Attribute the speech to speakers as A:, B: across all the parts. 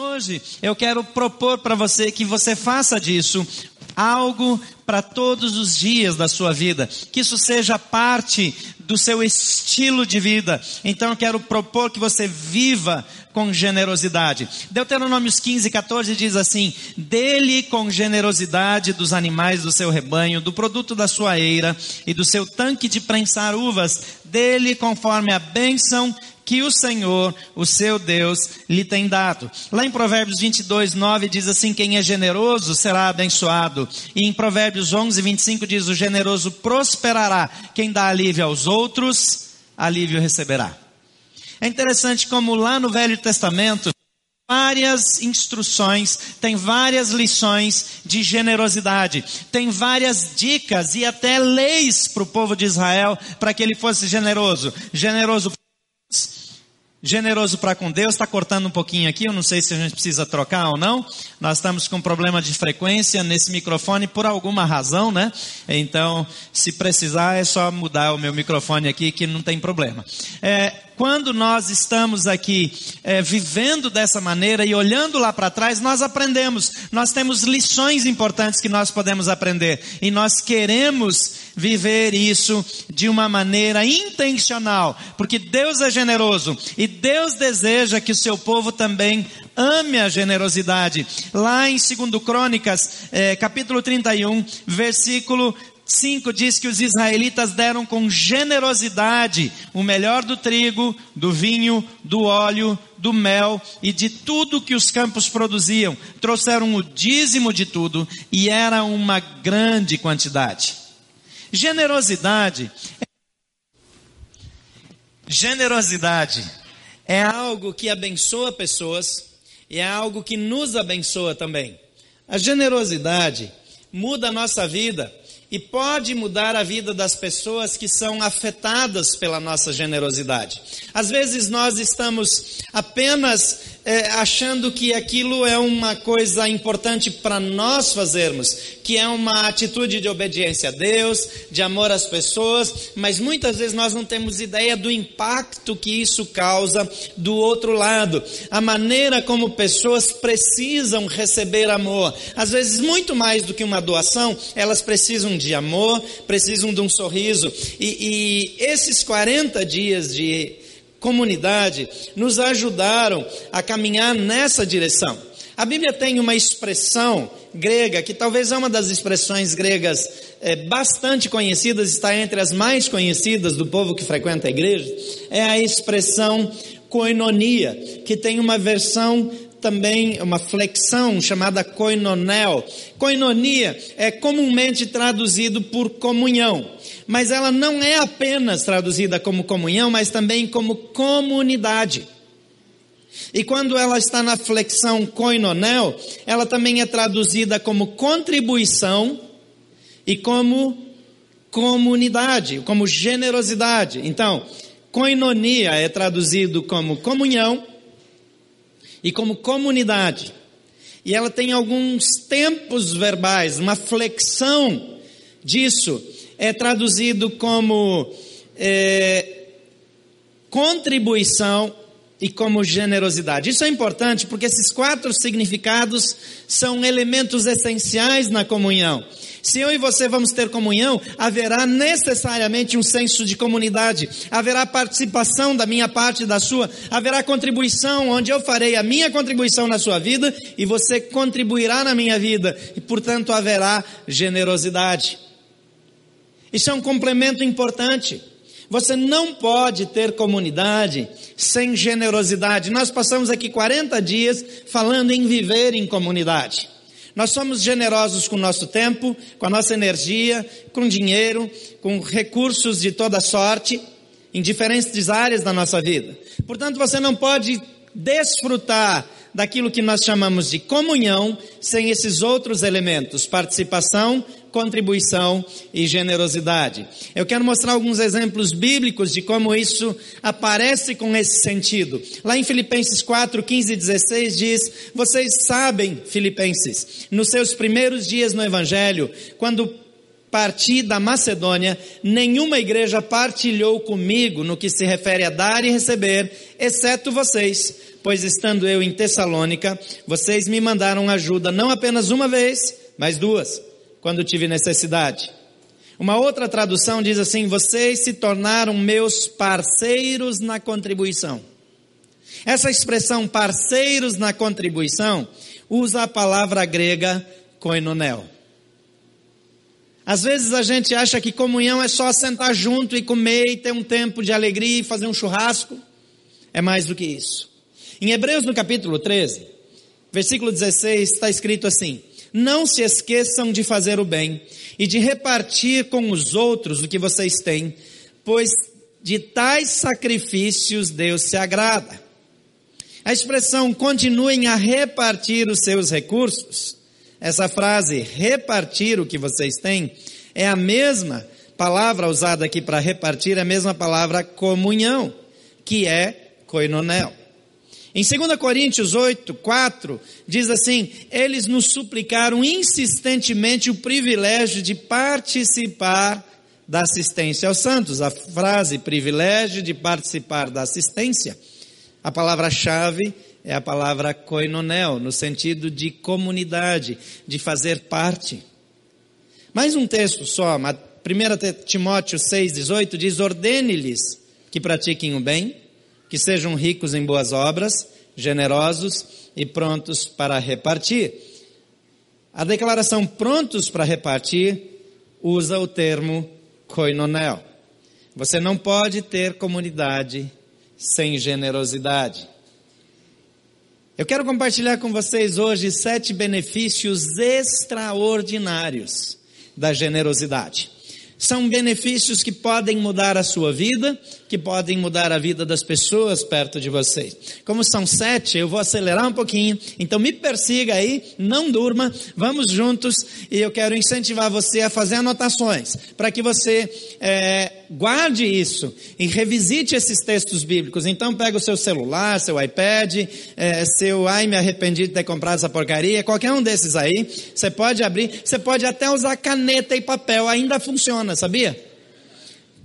A: Hoje eu quero propor para você que você faça disso algo para todos os dias da sua vida, que isso seja parte do seu estilo de vida. Então eu quero propor que você viva com generosidade. Deuteronômios 15, 14 diz assim: Dele com generosidade dos animais do seu rebanho, do produto da sua eira e do seu tanque de prensar uvas, dele conforme a bênção que o Senhor, o seu Deus, lhe tem dado. Lá em Provérbios 22, 9 diz assim: Quem é generoso será abençoado. E em Provérbios 11, 25 diz: O generoso prosperará. Quem dá alívio aos outros, alívio receberá. É interessante como lá no Velho Testamento, várias instruções, tem várias lições de generosidade, tem várias dicas e até leis para o povo de Israel para que ele fosse generoso. Generoso generoso para com Deus, está cortando um pouquinho aqui, eu não sei se a gente precisa trocar ou não. Nós estamos com problema de frequência nesse microfone por alguma razão, né? Então, se precisar, é só mudar o meu microfone aqui que não tem problema. É, quando nós estamos aqui é, vivendo dessa maneira e olhando lá para trás, nós aprendemos. Nós temos lições importantes que nós podemos aprender. E nós queremos viver isso de uma maneira intencional. Porque Deus é generoso. E Deus deseja que o seu povo também ame a generosidade. Lá em 2 Crônicas, é, capítulo 31, versículo 5 diz que os israelitas deram com generosidade o melhor do trigo, do vinho, do óleo, do mel e de tudo que os campos produziam. Trouxeram o dízimo de tudo e era uma grande quantidade. Generosidade. Generosidade é algo que abençoa pessoas e é algo que nos abençoa também. A generosidade muda a nossa vida e pode mudar a vida das pessoas que são afetadas pela nossa generosidade. Às vezes nós estamos apenas é, achando que aquilo é uma coisa importante para nós fazermos, que é uma atitude de obediência a Deus, de amor às pessoas, mas muitas vezes nós não temos ideia do impacto que isso causa do outro lado, a maneira como pessoas precisam receber amor. Às vezes, muito mais do que uma doação, elas precisam de amor, precisam de um sorriso, e, e esses 40 dias de comunidade nos ajudaram a caminhar nessa direção. A Bíblia tem uma expressão grega, que talvez é uma das expressões gregas é, bastante conhecidas, está entre as mais conhecidas do povo que frequenta a igreja, é a expressão koinonia, que tem uma versão também, uma flexão chamada koinonel. Koinonia é comumente traduzido por comunhão mas ela não é apenas traduzida como comunhão, mas também como comunidade. E quando ela está na flexão koinonel, ela também é traduzida como contribuição e como comunidade, como generosidade. Então, koinonia é traduzido como comunhão e como comunidade. E ela tem alguns tempos verbais, uma flexão disso é traduzido como é, contribuição e como generosidade. Isso é importante porque esses quatro significados são elementos essenciais na comunhão. Se eu e você vamos ter comunhão, haverá necessariamente um senso de comunidade, haverá participação da minha parte e da sua, haverá contribuição, onde eu farei a minha contribuição na sua vida e você contribuirá na minha vida, e portanto haverá generosidade. Isso é um complemento importante. Você não pode ter comunidade sem generosidade. Nós passamos aqui 40 dias falando em viver em comunidade. Nós somos generosos com o nosso tempo, com a nossa energia, com dinheiro, com recursos de toda sorte, em diferentes áreas da nossa vida. Portanto, você não pode desfrutar daquilo que nós chamamos de comunhão sem esses outros elementos: participação, contribuição e generosidade. Eu quero mostrar alguns exemplos bíblicos de como isso aparece com esse sentido. Lá em Filipenses 4, 15 e 16 diz: Vocês sabem, Filipenses, nos seus primeiros dias no Evangelho, quando parti da Macedônia, nenhuma igreja partilhou comigo no que se refere a dar e receber, exceto vocês pois estando eu em Tessalônica, vocês me mandaram ajuda não apenas uma vez, mas duas, quando tive necessidade. Uma outra tradução diz assim: vocês se tornaram meus parceiros na contribuição. Essa expressão parceiros na contribuição usa a palavra grega koinonel. Às vezes a gente acha que comunhão é só sentar junto e comer e ter um tempo de alegria e fazer um churrasco. É mais do que isso. Em Hebreus no capítulo 13, versículo 16, está escrito assim: Não se esqueçam de fazer o bem e de repartir com os outros o que vocês têm, pois de tais sacrifícios Deus se agrada. A expressão continuem a repartir os seus recursos essa frase, repartir o que vocês têm, é a mesma palavra usada aqui para repartir, é a mesma palavra comunhão, que é koinonel. Em 2 Coríntios 8, 4, diz assim: Eles nos suplicaram insistentemente o privilégio de participar da assistência aos santos. A frase privilégio de participar da assistência, a palavra-chave é a palavra koinonel, no sentido de comunidade, de fazer parte. Mais um texto só, 1 Timóteo 6,18 diz: ordene-lhes que pratiquem o bem, que sejam ricos em boas obras, generosos e prontos para repartir. A declaração prontos para repartir usa o termo koinonel. Você não pode ter comunidade sem generosidade. Eu quero compartilhar com vocês hoje sete benefícios extraordinários da generosidade. São benefícios que podem mudar a sua vida, que podem mudar a vida das pessoas perto de vocês. Como são sete, eu vou acelerar um pouquinho, então me persiga aí, não durma, vamos juntos e eu quero incentivar você a fazer anotações, para que você é, guarde isso e revisite esses textos bíblicos. Então pega o seu celular, seu iPad, é, seu ai me arrependi de ter comprado essa porcaria, qualquer um desses aí, você pode abrir, você pode até usar caneta e papel, ainda funciona, sabia?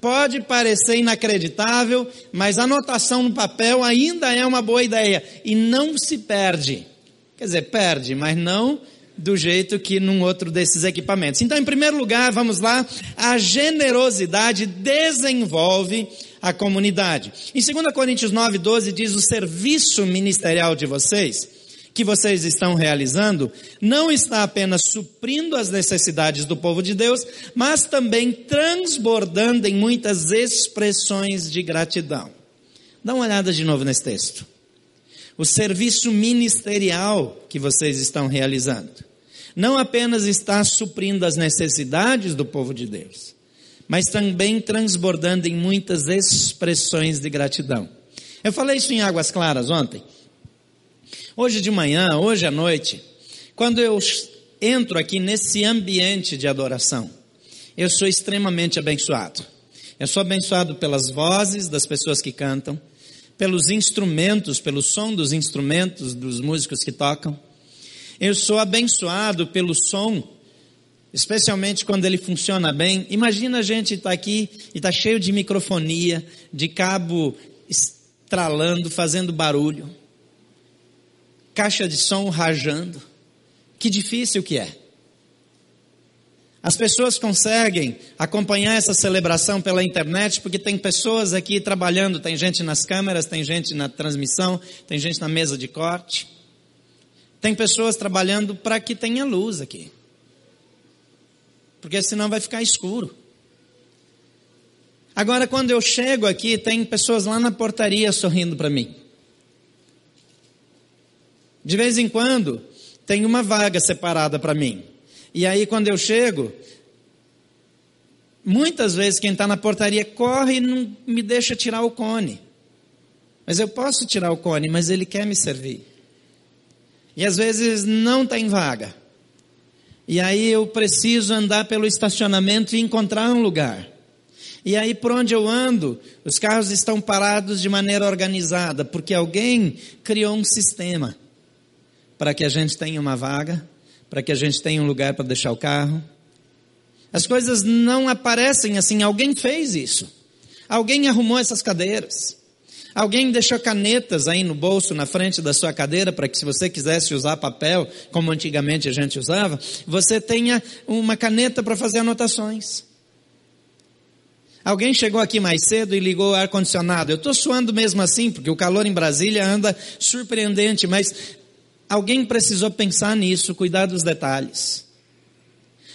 A: Pode parecer inacreditável, mas a anotação no papel ainda é uma boa ideia e não se perde. Quer dizer, perde, mas não do jeito que num outro desses equipamentos. Então, em primeiro lugar, vamos lá, a generosidade desenvolve a comunidade. Em 2 Coríntios 9, 12 diz: o serviço ministerial de vocês que vocês estão realizando não está apenas suprindo as necessidades do povo de Deus, mas também transbordando em muitas expressões de gratidão. Dá uma olhada de novo nesse texto. O serviço ministerial que vocês estão realizando não apenas está suprindo as necessidades do povo de Deus, mas também transbordando em muitas expressões de gratidão. Eu falei isso em Águas Claras ontem. Hoje de manhã, hoje à noite, quando eu entro aqui nesse ambiente de adoração, eu sou extremamente abençoado. Eu sou abençoado pelas vozes das pessoas que cantam, pelos instrumentos, pelo som dos instrumentos dos músicos que tocam. Eu sou abençoado pelo som, especialmente quando ele funciona bem. Imagina a gente estar tá aqui e tá cheio de microfonia, de cabo estralando, fazendo barulho caixa de som rajando. Que difícil que é. As pessoas conseguem acompanhar essa celebração pela internet porque tem pessoas aqui trabalhando, tem gente nas câmeras, tem gente na transmissão, tem gente na mesa de corte. Tem pessoas trabalhando para que tenha luz aqui. Porque senão vai ficar escuro. Agora, quando eu chego aqui, tem pessoas lá na portaria sorrindo para mim. De vez em quando, tem uma vaga separada para mim. E aí, quando eu chego, muitas vezes quem está na portaria corre e não me deixa tirar o cone. Mas eu posso tirar o cone, mas ele quer me servir. E às vezes não tem vaga. E aí eu preciso andar pelo estacionamento e encontrar um lugar. E aí por onde eu ando, os carros estão parados de maneira organizada, porque alguém criou um sistema para que a gente tenha uma vaga, para que a gente tenha um lugar para deixar o carro. As coisas não aparecem assim, alguém fez isso. Alguém arrumou essas cadeiras. Alguém deixou canetas aí no bolso, na frente da sua cadeira, para que se você quisesse usar papel, como antigamente a gente usava, você tenha uma caneta para fazer anotações. Alguém chegou aqui mais cedo e ligou o ar-condicionado. Eu estou suando mesmo assim, porque o calor em Brasília anda surpreendente, mas alguém precisou pensar nisso, cuidar dos detalhes.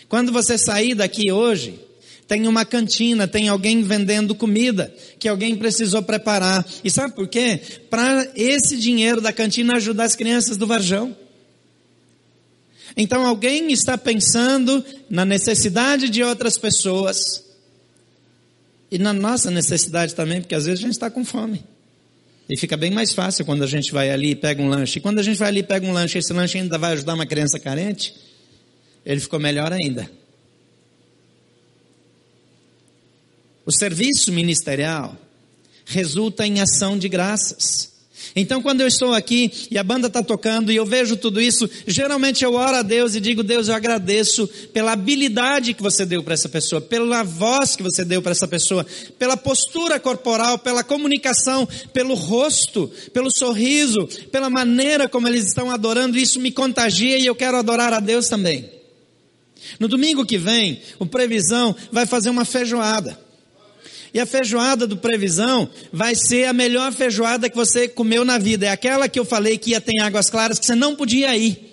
A: Quando você sair daqui hoje, tem uma cantina, tem alguém vendendo comida que alguém precisou preparar. E sabe por quê? Para esse dinheiro da cantina ajudar as crianças do Varjão. Então alguém está pensando na necessidade de outras pessoas e na nossa necessidade também, porque às vezes a gente está com fome. E fica bem mais fácil quando a gente vai ali e pega um lanche. E quando a gente vai ali e pega um lanche, esse lanche ainda vai ajudar uma criança carente, ele ficou melhor ainda. O serviço ministerial resulta em ação de graças. Então, quando eu estou aqui e a banda está tocando e eu vejo tudo isso, geralmente eu oro a Deus e digo: Deus, eu agradeço pela habilidade que você deu para essa pessoa, pela voz que você deu para essa pessoa, pela postura corporal, pela comunicação, pelo rosto, pelo sorriso, pela maneira como eles estão adorando. Isso me contagia e eu quero adorar a Deus também. No domingo que vem, o Previsão vai fazer uma feijoada. E a feijoada do previsão vai ser a melhor feijoada que você comeu na vida. É aquela que eu falei que ia ter águas claras que você não podia ir.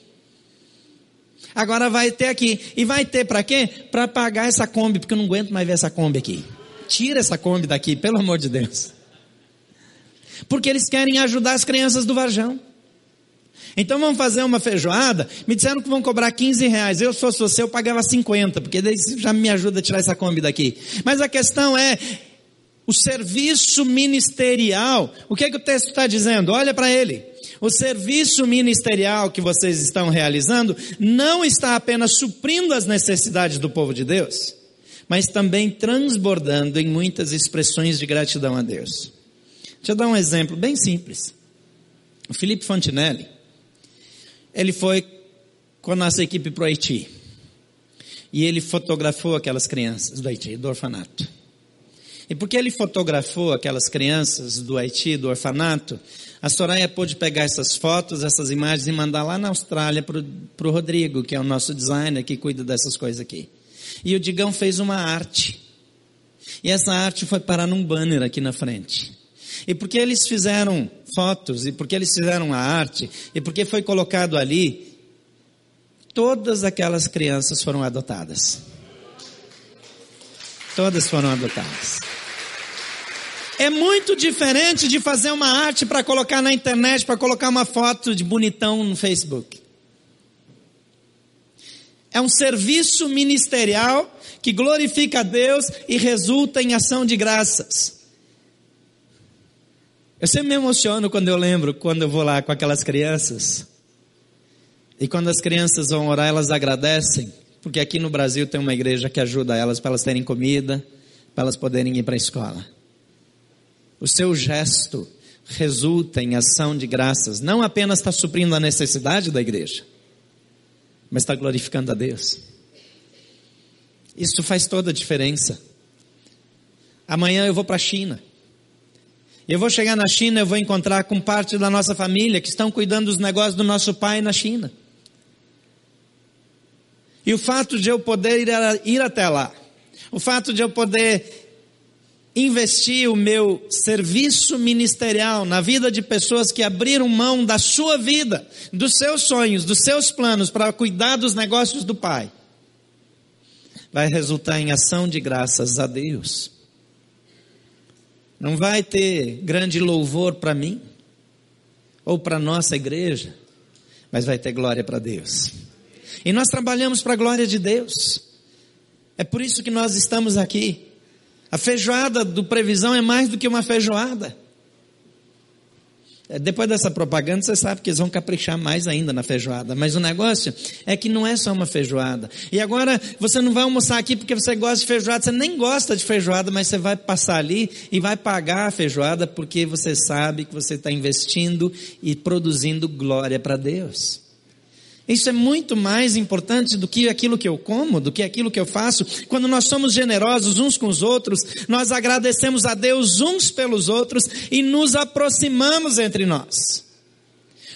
A: Agora vai ter aqui. E vai ter para quê? Para pagar essa Kombi, porque eu não aguento mais ver essa Kombi aqui. Tira essa Kombi daqui, pelo amor de Deus. Porque eles querem ajudar as crianças do Varjão. Então vamos fazer uma feijoada. Me disseram que vão cobrar 15 reais. Eu, se fosse você, eu pagava 50, porque daí já me ajuda a tirar essa Kombi daqui. Mas a questão é, o serviço ministerial. O que é que o texto está dizendo? Olha para ele. O serviço ministerial que vocês estão realizando não está apenas suprindo as necessidades do povo de Deus, mas também transbordando em muitas expressões de gratidão a Deus. Deixa eu dar um exemplo bem simples. O Felipe Fontinelli, ele foi com a nossa equipe para o Haiti. E ele fotografou aquelas crianças do Haiti, do orfanato. E porque ele fotografou aquelas crianças do Haiti, do orfanato, a Soraya pôde pegar essas fotos, essas imagens e mandar lá na Austrália para o Rodrigo, que é o nosso designer que cuida dessas coisas aqui. E o Digão fez uma arte. E essa arte foi parar num banner aqui na frente. E porque eles fizeram fotos, e porque eles fizeram a arte, e porque foi colocado ali, todas aquelas crianças foram adotadas. Todas foram adotadas. É muito diferente de fazer uma arte para colocar na internet, para colocar uma foto de bonitão no Facebook. É um serviço ministerial que glorifica a Deus e resulta em ação de graças. Eu sempre me emociono quando eu lembro, quando eu vou lá com aquelas crianças. E quando as crianças vão orar, elas agradecem, porque aqui no Brasil tem uma igreja que ajuda elas para elas terem comida, para elas poderem ir para a escola. O seu gesto resulta em ação de graças. Não apenas está suprindo a necessidade da igreja, mas está glorificando a Deus. Isso faz toda a diferença. Amanhã eu vou para a China. Eu vou chegar na China, eu vou encontrar com parte da nossa família que estão cuidando dos negócios do nosso pai na China. E o fato de eu poder ir, ir até lá, o fato de eu poder investir o meu serviço ministerial na vida de pessoas que abriram mão da sua vida, dos seus sonhos, dos seus planos para cuidar dos negócios do Pai, vai resultar em ação de graças a Deus. Não vai ter grande louvor para mim ou para nossa igreja, mas vai ter glória para Deus. E nós trabalhamos para a glória de Deus. É por isso que nós estamos aqui. A feijoada do previsão é mais do que uma feijoada. É, depois dessa propaganda, você sabe que eles vão caprichar mais ainda na feijoada. Mas o negócio é que não é só uma feijoada. E agora, você não vai almoçar aqui porque você gosta de feijoada, você nem gosta de feijoada, mas você vai passar ali e vai pagar a feijoada porque você sabe que você está investindo e produzindo glória para Deus. Isso é muito mais importante do que aquilo que eu como, do que aquilo que eu faço. Quando nós somos generosos uns com os outros, nós agradecemos a Deus uns pelos outros e nos aproximamos entre nós.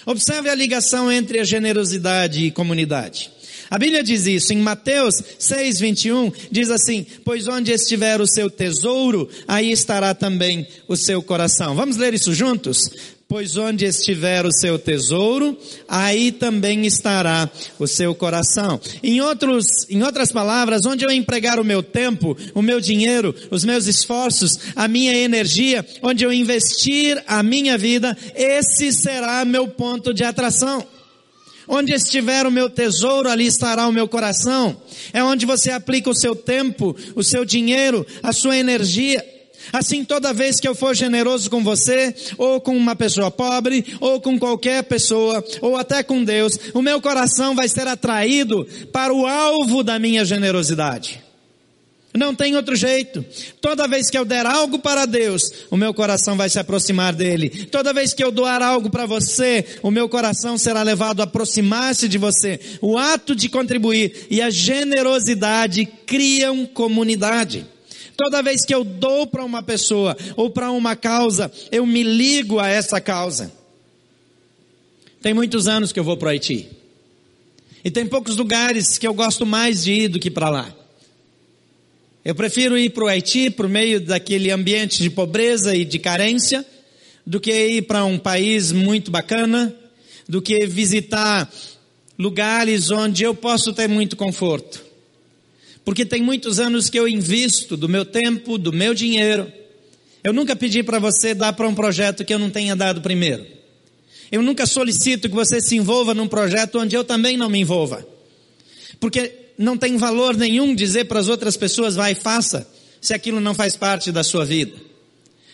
A: Observe a ligação entre a generosidade e comunidade. A Bíblia diz isso em Mateus 6, 21, diz assim: Pois onde estiver o seu tesouro, aí estará também o seu coração. Vamos ler isso juntos? Pois onde estiver o seu tesouro, aí também estará o seu coração. Em, outros, em outras palavras, onde eu empregar o meu tempo, o meu dinheiro, os meus esforços, a minha energia, onde eu investir a minha vida, esse será meu ponto de atração. Onde estiver o meu tesouro, ali estará o meu coração. É onde você aplica o seu tempo, o seu dinheiro, a sua energia. Assim, toda vez que eu for generoso com você, ou com uma pessoa pobre, ou com qualquer pessoa, ou até com Deus, o meu coração vai ser atraído para o alvo da minha generosidade. Não tem outro jeito. Toda vez que eu der algo para Deus, o meu coração vai se aproximar dele. Toda vez que eu doar algo para você, o meu coração será levado a aproximar-se de você. O ato de contribuir e a generosidade criam comunidade. Toda vez que eu dou para uma pessoa ou para uma causa, eu me ligo a essa causa. Tem muitos anos que eu vou para o Haiti. E tem poucos lugares que eu gosto mais de ir do que para lá. Eu prefiro ir para o Haiti, o meio daquele ambiente de pobreza e de carência, do que ir para um país muito bacana, do que visitar lugares onde eu posso ter muito conforto. Porque tem muitos anos que eu invisto do meu tempo, do meu dinheiro. Eu nunca pedi para você dar para um projeto que eu não tenha dado primeiro. Eu nunca solicito que você se envolva num projeto onde eu também não me envolva. Porque não tem valor nenhum dizer para as outras pessoas, vai faça, se aquilo não faz parte da sua vida.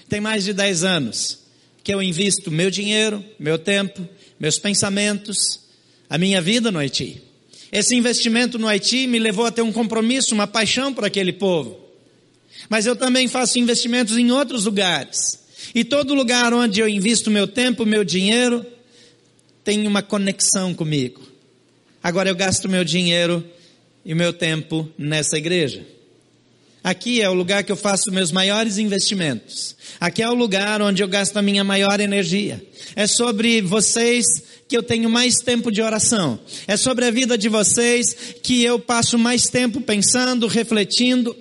A: Tem mais de 10 anos que eu invisto meu dinheiro, meu tempo, meus pensamentos, a minha vida no Haiti. Esse investimento no Haiti me levou a ter um compromisso, uma paixão por aquele povo. Mas eu também faço investimentos em outros lugares. E todo lugar onde eu invisto meu tempo, meu dinheiro, tem uma conexão comigo. Agora eu gasto meu dinheiro e meu tempo nessa igreja. Aqui é o lugar que eu faço meus maiores investimentos. Aqui é o lugar onde eu gasto a minha maior energia. É sobre vocês que eu tenho mais tempo de oração. É sobre a vida de vocês que eu passo mais tempo pensando, refletindo,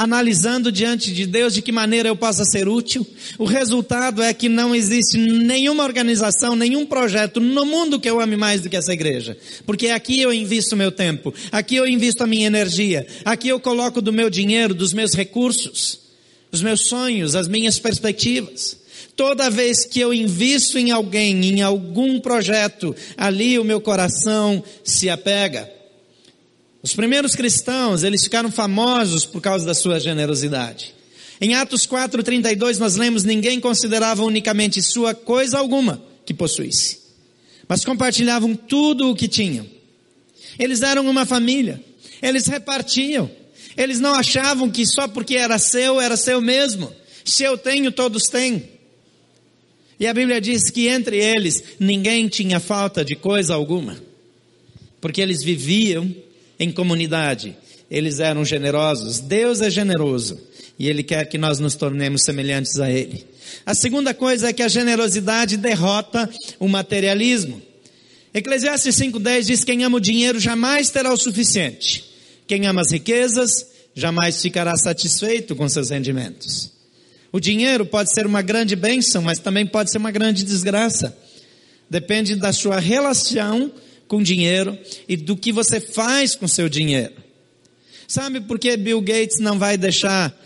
A: analisando diante de Deus de que maneira eu possa ser útil. O resultado é que não existe nenhuma organização, nenhum projeto no mundo que eu ame mais do que essa igreja. Porque aqui eu invisto meu tempo, aqui eu invisto a minha energia, aqui eu coloco do meu dinheiro, dos meus recursos, os meus sonhos, as minhas perspectivas. Toda vez que eu invisto em alguém, em algum projeto, ali o meu coração se apega. Os primeiros cristãos, eles ficaram famosos por causa da sua generosidade. Em Atos 4:32 nós lemos ninguém considerava unicamente sua coisa alguma que possuísse, mas compartilhavam tudo o que tinham. Eles eram uma família. Eles repartiam. Eles não achavam que só porque era seu era seu mesmo. Se eu tenho, todos têm. E a Bíblia diz que entre eles ninguém tinha falta de coisa alguma, porque eles viviam em comunidade, eles eram generosos. Deus é generoso e Ele quer que nós nos tornemos semelhantes a Ele. A segunda coisa é que a generosidade derrota o materialismo. Eclesiastes 5,10 diz: Quem ama o dinheiro jamais terá o suficiente. Quem ama as riquezas jamais ficará satisfeito com seus rendimentos. O dinheiro pode ser uma grande bênção, mas também pode ser uma grande desgraça. Depende da sua relação com dinheiro e do que você faz com seu dinheiro. Sabe por que Bill Gates não vai deixar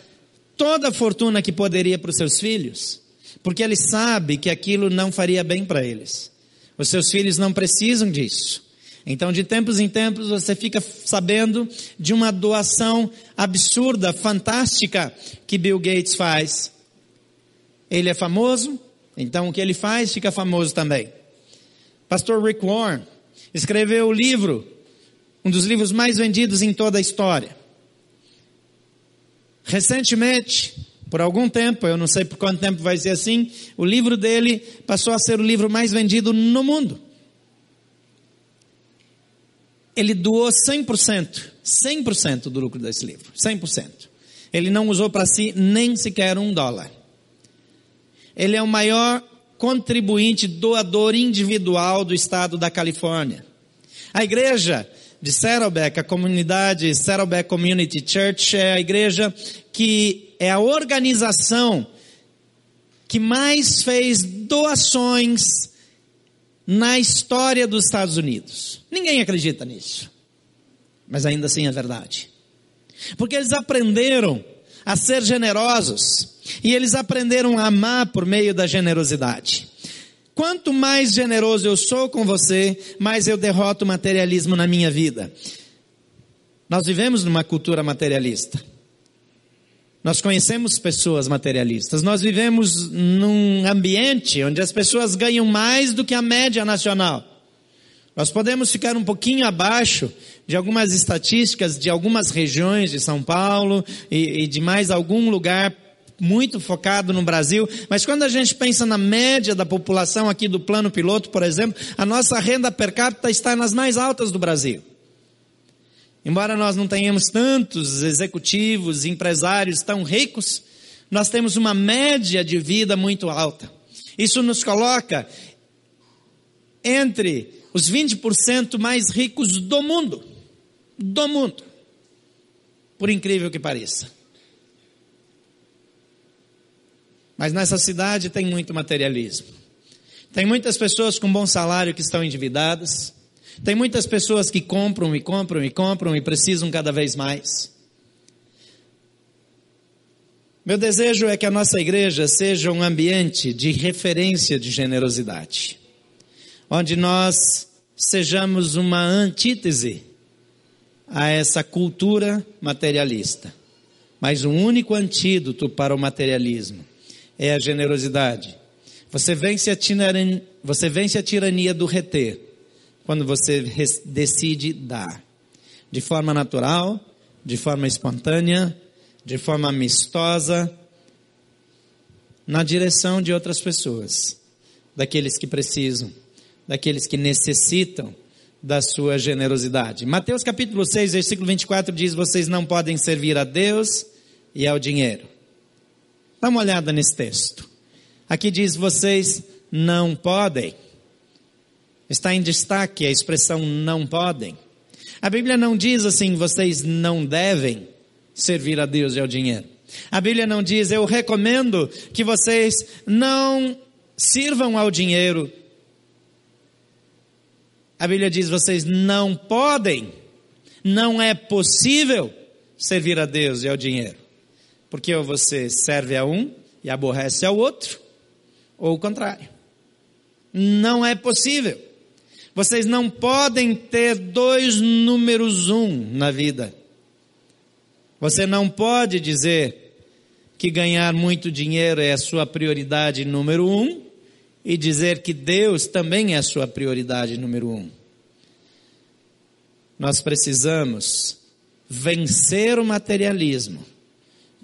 A: toda a fortuna que poderia para os seus filhos? Porque ele sabe que aquilo não faria bem para eles. Os seus filhos não precisam disso. Então, de tempos em tempos, você fica sabendo de uma doação absurda, fantástica, que Bill Gates faz ele é famoso, então o que ele faz fica famoso também. Pastor Rick Warren escreveu o livro, um dos livros mais vendidos em toda a história. Recentemente, por algum tempo, eu não sei por quanto tempo vai ser assim, o livro dele passou a ser o livro mais vendido no mundo. ele doou 100%, 100% do lucro desse livro, 100%. Ele não usou para si nem sequer um dólar. Ele é o maior contribuinte doador individual do estado da Califórnia. A igreja de Saddleback, a comunidade Saddleback Community Church, é a igreja que é a organização que mais fez doações na história dos Estados Unidos. Ninguém acredita nisso. Mas ainda assim é verdade. Porque eles aprenderam a ser generosos e eles aprenderam a amar por meio da generosidade. Quanto mais generoso eu sou com você, mais eu derroto o materialismo na minha vida. Nós vivemos numa cultura materialista. Nós conhecemos pessoas materialistas. Nós vivemos num ambiente onde as pessoas ganham mais do que a média nacional. Nós podemos ficar um pouquinho abaixo de algumas estatísticas de algumas regiões de São Paulo e, e de mais algum lugar muito focado no Brasil, mas quando a gente pensa na média da população aqui do plano piloto, por exemplo, a nossa renda per capita está nas mais altas do Brasil. Embora nós não tenhamos tantos executivos, empresários tão ricos, nós temos uma média de vida muito alta. Isso nos coloca entre os 20% mais ricos do mundo. Do mundo. Por incrível que pareça. Mas nessa cidade tem muito materialismo. Tem muitas pessoas com bom salário que estão endividadas. Tem muitas pessoas que compram e compram e compram e precisam cada vez mais. Meu desejo é que a nossa igreja seja um ambiente de referência de generosidade, onde nós sejamos uma antítese a essa cultura materialista. Mas o único antídoto para o materialismo é a generosidade. Você vence a, tirania, você vence a tirania do reter quando você decide dar. De forma natural, de forma espontânea, de forma amistosa, na direção de outras pessoas, daqueles que precisam, daqueles que necessitam da sua generosidade. Mateus capítulo 6, versículo 24 diz: Vocês não podem servir a Deus e ao dinheiro. Dá uma olhada nesse texto. Aqui diz: vocês não podem. Está em destaque a expressão não podem. A Bíblia não diz assim, vocês não devem servir a Deus e ao dinheiro. A Bíblia não diz, eu recomendo que vocês não sirvam ao dinheiro. A Bíblia diz, vocês não podem, não é possível servir a Deus e ao dinheiro. Porque ou você serve a um e aborrece ao outro, ou o contrário. Não é possível. Vocês não podem ter dois números um na vida. Você não pode dizer que ganhar muito dinheiro é a sua prioridade número um e dizer que Deus também é a sua prioridade número um. Nós precisamos vencer o materialismo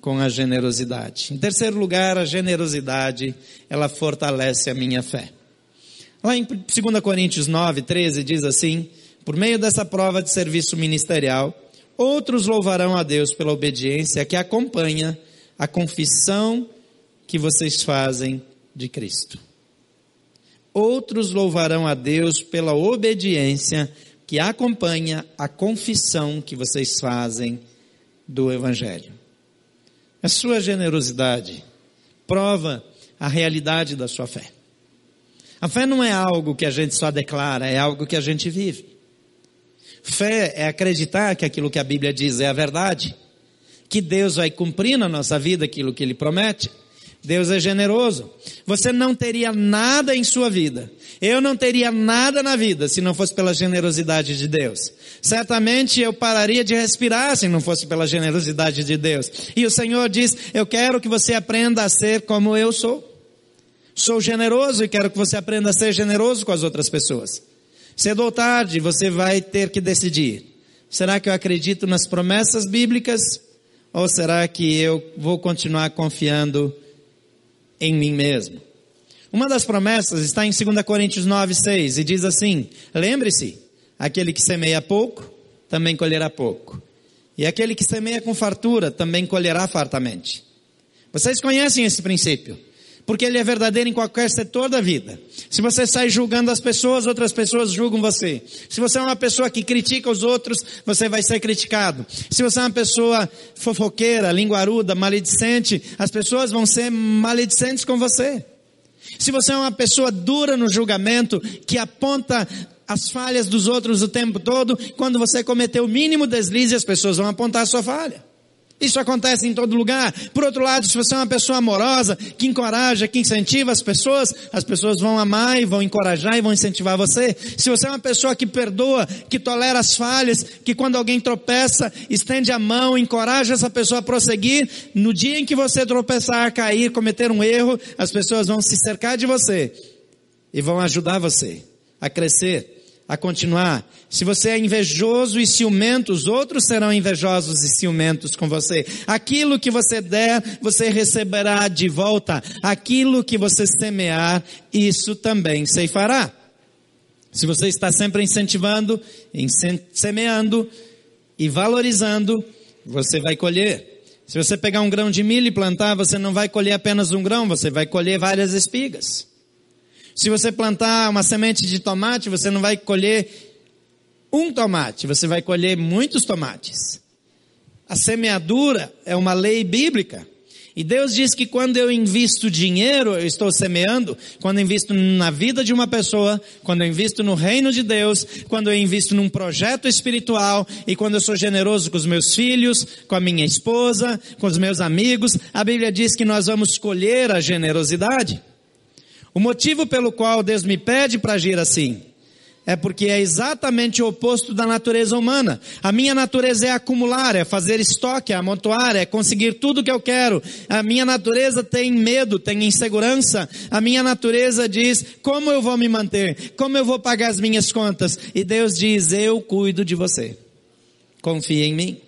A: com a generosidade. Em terceiro lugar, a generosidade, ela fortalece a minha fé. Lá em 2 Coríntios 9, 13 diz assim: Por meio dessa prova de serviço ministerial, outros louvarão a Deus pela obediência que acompanha a confissão que vocês fazem de Cristo. Outros louvarão a Deus pela obediência que acompanha a confissão que vocês fazem do Evangelho. A sua generosidade prova a realidade da sua fé. A fé não é algo que a gente só declara, é algo que a gente vive. Fé é acreditar que aquilo que a Bíblia diz é a verdade, que Deus vai cumprir na nossa vida aquilo que Ele promete. Deus é generoso. Você não teria nada em sua vida. Eu não teria nada na vida se não fosse pela generosidade de Deus. Certamente eu pararia de respirar se não fosse pela generosidade de Deus. E o Senhor diz: Eu quero que você aprenda a ser como eu sou. Sou generoso e quero que você aprenda a ser generoso com as outras pessoas. Cedo ou tarde você vai ter que decidir: será que eu acredito nas promessas bíblicas? Ou será que eu vou continuar confiando em mim mesmo. Uma das promessas está em 2 Coríntios 9, 6 e diz assim: Lembre-se, Aquele que semeia pouco, também colherá pouco. E aquele que semeia com fartura, também colherá fartamente. Vocês conhecem esse princípio? Porque ele é verdadeiro em qualquer setor da vida. Se você sai julgando as pessoas, outras pessoas julgam você. Se você é uma pessoa que critica os outros, você vai ser criticado. Se você é uma pessoa fofoqueira, linguaruda, maledicente, as pessoas vão ser maledicentes com você. Se você é uma pessoa dura no julgamento, que aponta as falhas dos outros o tempo todo, quando você cometer o mínimo deslize, as pessoas vão apontar a sua falha. Isso acontece em todo lugar. Por outro lado, se você é uma pessoa amorosa, que encoraja, que incentiva as pessoas, as pessoas vão amar e vão encorajar e vão incentivar você. Se você é uma pessoa que perdoa, que tolera as falhas, que quando alguém tropeça, estende a mão, encoraja essa pessoa a prosseguir, no dia em que você tropeçar, cair, cometer um erro, as pessoas vão se cercar de você e vão ajudar você a crescer a continuar. Se você é invejoso e ciumento, os outros serão invejosos e ciumentos com você. Aquilo que você der, você receberá de volta. Aquilo que você semear, isso também se fará. Se você está sempre incentivando, semeando e valorizando, você vai colher. Se você pegar um grão de milho e plantar, você não vai colher apenas um grão, você vai colher várias espigas. Se você plantar uma semente de tomate, você não vai colher um tomate, você vai colher muitos tomates. A semeadura é uma lei bíblica. E Deus diz que quando eu invisto dinheiro, eu estou semeando, quando eu invisto na vida de uma pessoa, quando eu invisto no reino de Deus, quando eu invisto num projeto espiritual e quando eu sou generoso com os meus filhos, com a minha esposa, com os meus amigos, a Bíblia diz que nós vamos colher a generosidade. O motivo pelo qual Deus me pede para agir assim é porque é exatamente o oposto da natureza humana. A minha natureza é acumular, é fazer estoque, é amontoar, é conseguir tudo que eu quero. A minha natureza tem medo, tem insegurança. A minha natureza diz: como eu vou me manter? Como eu vou pagar as minhas contas? E Deus diz: eu cuido de você. Confia em mim.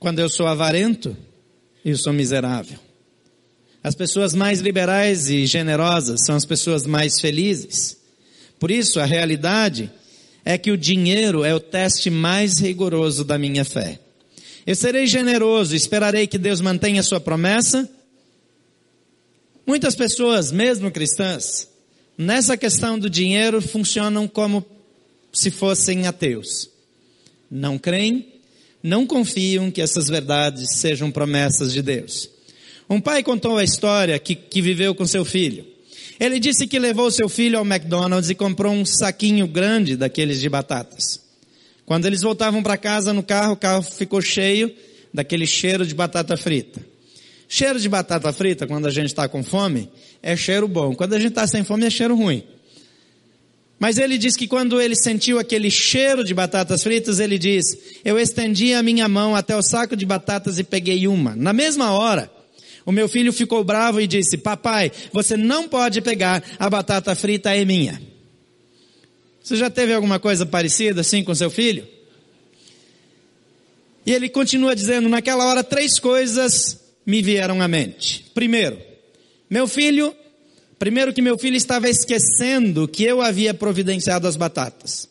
A: Quando eu sou avarento, eu sou miserável. As pessoas mais liberais e generosas são as pessoas mais felizes. Por isso, a realidade é que o dinheiro é o teste mais rigoroso da minha fé. Eu serei generoso, esperarei que Deus mantenha sua promessa. Muitas pessoas, mesmo cristãs, nessa questão do dinheiro funcionam como se fossem ateus. Não creem, não confiam que essas verdades sejam promessas de Deus. Um pai contou a história que, que viveu com seu filho. Ele disse que levou seu filho ao McDonald's e comprou um saquinho grande daqueles de batatas. Quando eles voltavam para casa no carro, o carro ficou cheio daquele cheiro de batata frita. Cheiro de batata frita, quando a gente está com fome, é cheiro bom. Quando a gente está sem fome, é cheiro ruim. Mas ele diz que quando ele sentiu aquele cheiro de batatas fritas, ele diz: Eu estendi a minha mão até o saco de batatas e peguei uma. Na mesma hora, o meu filho ficou bravo e disse: Papai, você não pode pegar a batata frita, é minha. Você já teve alguma coisa parecida assim com seu filho? E ele continua dizendo: Naquela hora, três coisas me vieram à mente. Primeiro, meu filho, primeiro que meu filho estava esquecendo que eu havia providenciado as batatas,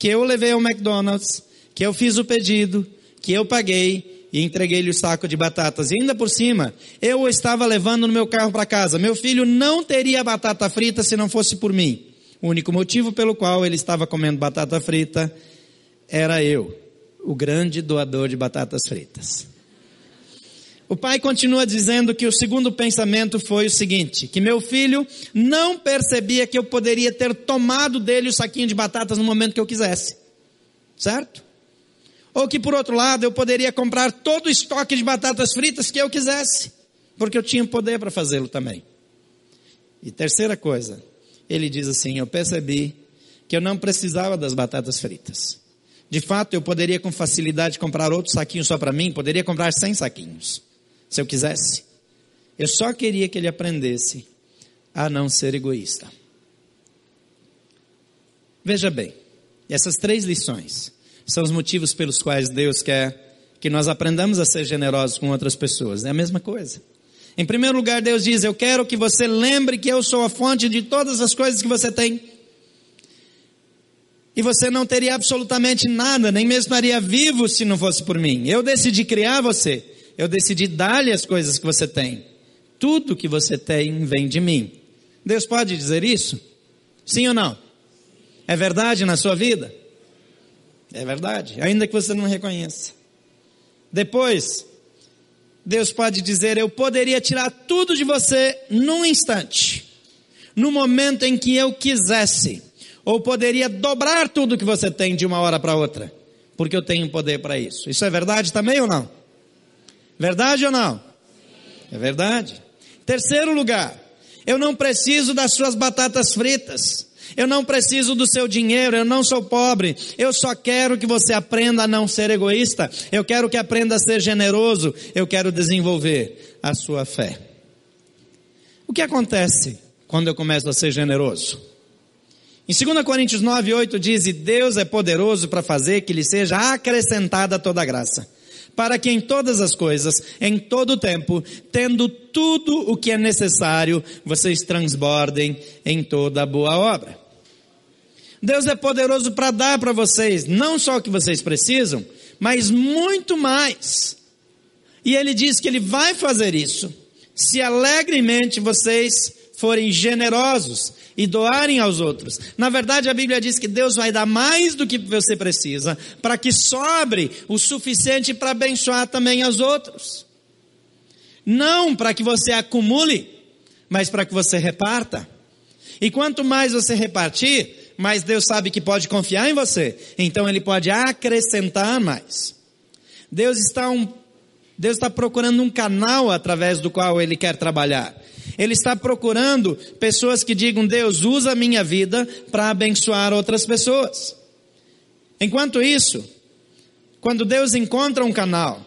A: que eu levei ao McDonald's, que eu fiz o pedido, que eu paguei e entreguei-lhe o saco de batatas. E ainda por cima, eu o estava levando no meu carro para casa. Meu filho não teria batata frita se não fosse por mim. O único motivo pelo qual ele estava comendo batata frita era eu, o grande doador de batatas fritas. O pai continua dizendo que o segundo pensamento foi o seguinte: que meu filho não percebia que eu poderia ter tomado dele o saquinho de batatas no momento que eu quisesse. Certo? Ou que por outro lado eu poderia comprar todo o estoque de batatas fritas que eu quisesse, porque eu tinha poder para fazê-lo também. E terceira coisa, ele diz assim: Eu percebi que eu não precisava das batatas fritas. De fato, eu poderia com facilidade comprar outro saquinho só para mim, poderia comprar 100 saquinhos, se eu quisesse. Eu só queria que ele aprendesse a não ser egoísta. Veja bem, essas três lições são os motivos pelos quais Deus quer que nós aprendamos a ser generosos com outras pessoas. É a mesma coisa. Em primeiro lugar, Deus diz: Eu quero que você lembre que eu sou a fonte de todas as coisas que você tem. E você não teria absolutamente nada, nem mesmo estaria vivo se não fosse por mim. Eu decidi criar você. Eu decidi dar-lhe as coisas que você tem. Tudo que você tem vem de mim. Deus pode dizer isso? Sim ou não? É verdade na sua vida? É verdade, ainda que você não reconheça. Depois, Deus pode dizer: Eu poderia tirar tudo de você num instante, no momento em que eu quisesse, ou poderia dobrar tudo que você tem de uma hora para outra, porque eu tenho poder para isso. Isso é verdade também ou não? Verdade ou não? É verdade. Terceiro lugar, eu não preciso das suas batatas fritas. Eu não preciso do seu dinheiro, eu não sou pobre. Eu só quero que você aprenda a não ser egoísta. Eu quero que aprenda a ser generoso. Eu quero desenvolver a sua fé. O que acontece quando eu começo a ser generoso? Em 2 Coríntios 9, 8 diz: E Deus é poderoso para fazer que lhe seja acrescentada toda a graça para que em todas as coisas, em todo o tempo, tendo tudo o que é necessário, vocês transbordem em toda boa obra. Deus é poderoso para dar para vocês não só o que vocês precisam, mas muito mais. E Ele diz que Ele vai fazer isso se alegremente vocês forem generosos e doarem aos outros. Na verdade, a Bíblia diz que Deus vai dar mais do que você precisa, para que sobre o suficiente para abençoar também aos outros. Não para que você acumule, mas para que você reparta. E quanto mais você repartir, mais Deus sabe que pode confiar em você. Então Ele pode acrescentar mais. Deus está um, Deus está procurando um canal através do qual Ele quer trabalhar. Ele está procurando pessoas que digam: Deus, usa a minha vida para abençoar outras pessoas. Enquanto isso, quando Deus encontra um canal,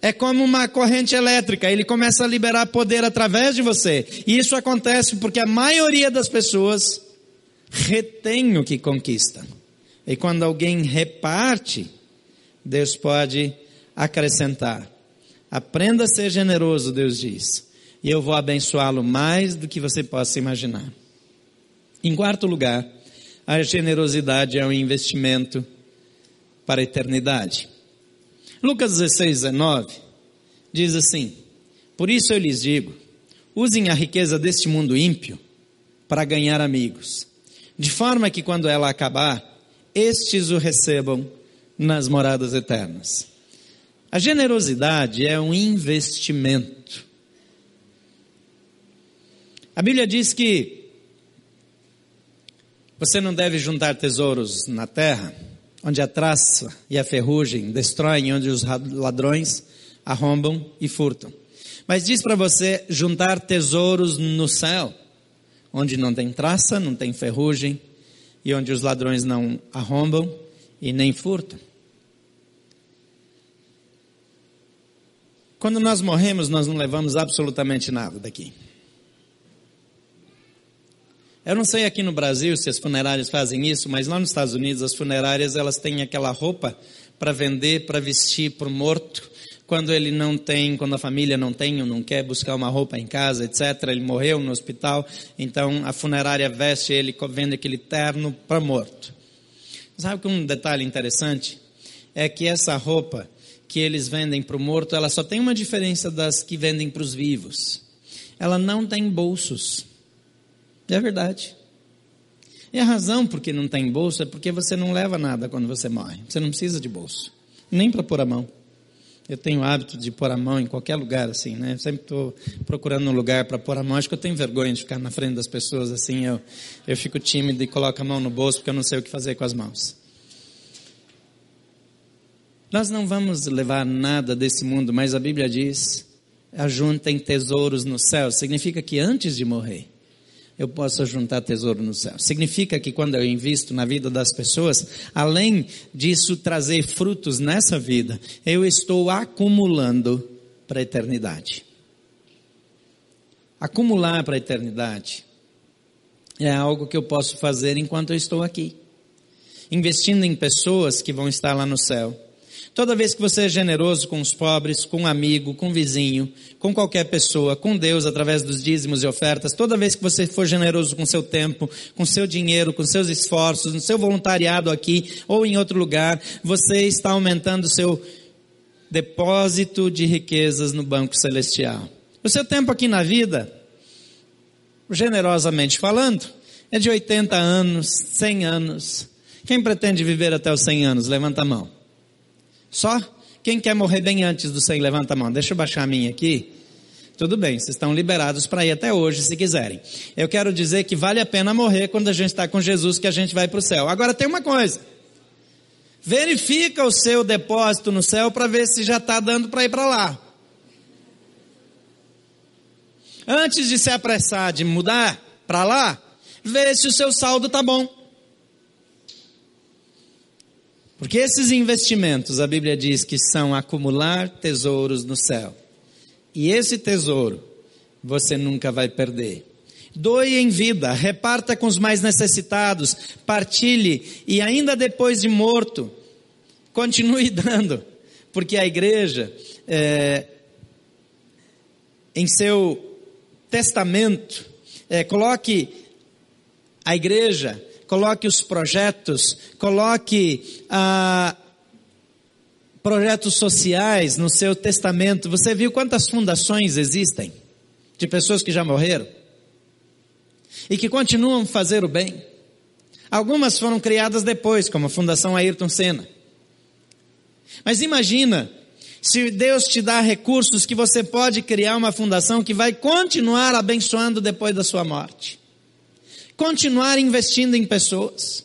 A: é como uma corrente elétrica, ele começa a liberar poder através de você. E isso acontece porque a maioria das pessoas retém o que conquista. E quando alguém reparte, Deus pode acrescentar. Aprenda a ser generoso, Deus diz e eu vou abençoá-lo mais do que você possa imaginar. Em quarto lugar, a generosidade é um investimento para a eternidade. Lucas 16, 19 diz assim: Por isso eu lhes digo, usem a riqueza deste mundo ímpio para ganhar amigos, de forma que quando ela acabar, estes o recebam nas moradas eternas. A generosidade é um investimento. A Bíblia diz que você não deve juntar tesouros na terra, onde a traça e a ferrugem destroem, onde os ladrões arrombam e furtam. Mas diz para você juntar tesouros no céu, onde não tem traça, não tem ferrugem e onde os ladrões não arrombam e nem furtam. Quando nós morremos, nós não levamos absolutamente nada daqui. Eu não sei aqui no Brasil se as funerárias fazem isso, mas lá nos Estados Unidos as funerárias elas têm aquela roupa para vender, para vestir para o morto. Quando ele não tem, quando a família não tem ou não quer buscar uma roupa em casa, etc. Ele morreu no hospital, então a funerária veste ele, vende aquele terno para morto. Sabe que um detalhe interessante é que essa roupa que eles vendem para o morto, ela só tem uma diferença das que vendem para os vivos. Ela não tem bolsos. É verdade. E a razão por que não tem bolso é porque você não leva nada quando você morre. Você não precisa de bolso. Nem para pôr a mão. Eu tenho o hábito de pôr a mão em qualquer lugar, assim, né? Eu sempre estou procurando um lugar para pôr a mão. Acho que eu tenho vergonha de ficar na frente das pessoas, assim. Eu, eu fico tímido e coloco a mão no bolso porque eu não sei o que fazer com as mãos. Nós não vamos levar nada desse mundo, mas a Bíblia diz: ajuntem tesouros no céu. Significa que antes de morrer, eu posso juntar tesouro no céu. Significa que quando eu invisto na vida das pessoas, além disso trazer frutos nessa vida, eu estou acumulando para a eternidade. Acumular para a eternidade é algo que eu posso fazer enquanto eu estou aqui. Investindo em pessoas que vão estar lá no céu. Toda vez que você é generoso com os pobres, com um amigo, com um vizinho, com qualquer pessoa, com Deus através dos dízimos e ofertas, toda vez que você for generoso com seu tempo, com seu dinheiro, com seus esforços, no seu voluntariado aqui ou em outro lugar, você está aumentando seu depósito de riquezas no banco celestial. O seu tempo aqui na vida, generosamente falando, é de 80 anos, 100 anos. Quem pretende viver até os 100 anos? Levanta a mão. Só? Quem quer morrer bem antes do 100, levanta a mão. Deixa eu baixar a minha aqui. Tudo bem, vocês estão liberados para ir até hoje, se quiserem. Eu quero dizer que vale a pena morrer quando a gente está com Jesus, que a gente vai para o céu. Agora tem uma coisa. Verifica o seu depósito no céu para ver se já está dando para ir para lá. Antes de se apressar de mudar para lá, vê se o seu saldo está bom. Porque esses investimentos, a Bíblia diz que são acumular tesouros no céu. E esse tesouro você nunca vai perder. Doe em vida, reparta com os mais necessitados, partilhe e ainda depois de morto, continue dando, porque a igreja, é, em seu testamento, é, coloque a igreja coloque os projetos, coloque ah, projetos sociais no seu testamento. Você viu quantas fundações existem de pessoas que já morreram e que continuam a fazer o bem? Algumas foram criadas depois, como a Fundação Ayrton Senna. Mas imagina se Deus te dá recursos que você pode criar uma fundação que vai continuar abençoando depois da sua morte continuar investindo em pessoas.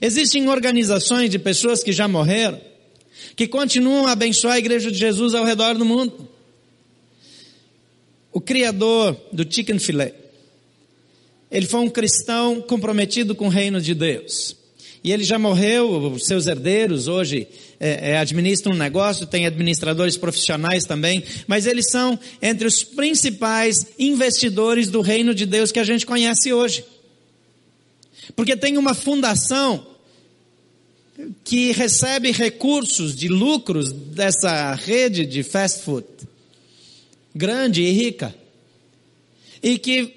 A: Existem organizações de pessoas que já morreram, que continuam a abençoar a igreja de Jesus ao redor do mundo. O criador do chicken filé, ele foi um cristão comprometido com o reino de Deus. E ele já morreu, os seus herdeiros hoje é, é, administram um negócio, tem administradores profissionais também, mas eles são entre os principais investidores do reino de Deus que a gente conhece hoje. Porque tem uma fundação que recebe recursos de lucros dessa rede de fast food, grande e rica, e que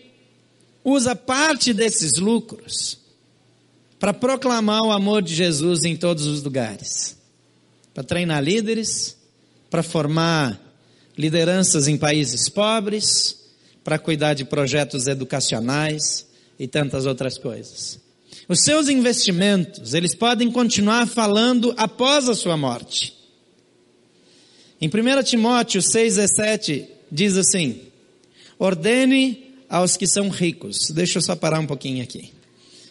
A: usa parte desses lucros para proclamar o amor de Jesus em todos os lugares, para treinar líderes, para formar lideranças em países pobres, para cuidar de projetos educacionais e tantas outras coisas. Os seus investimentos, eles podem continuar falando após a sua morte. Em 1 Timóteo 6,17 diz assim: ordene aos que são ricos. Deixa eu só parar um pouquinho aqui.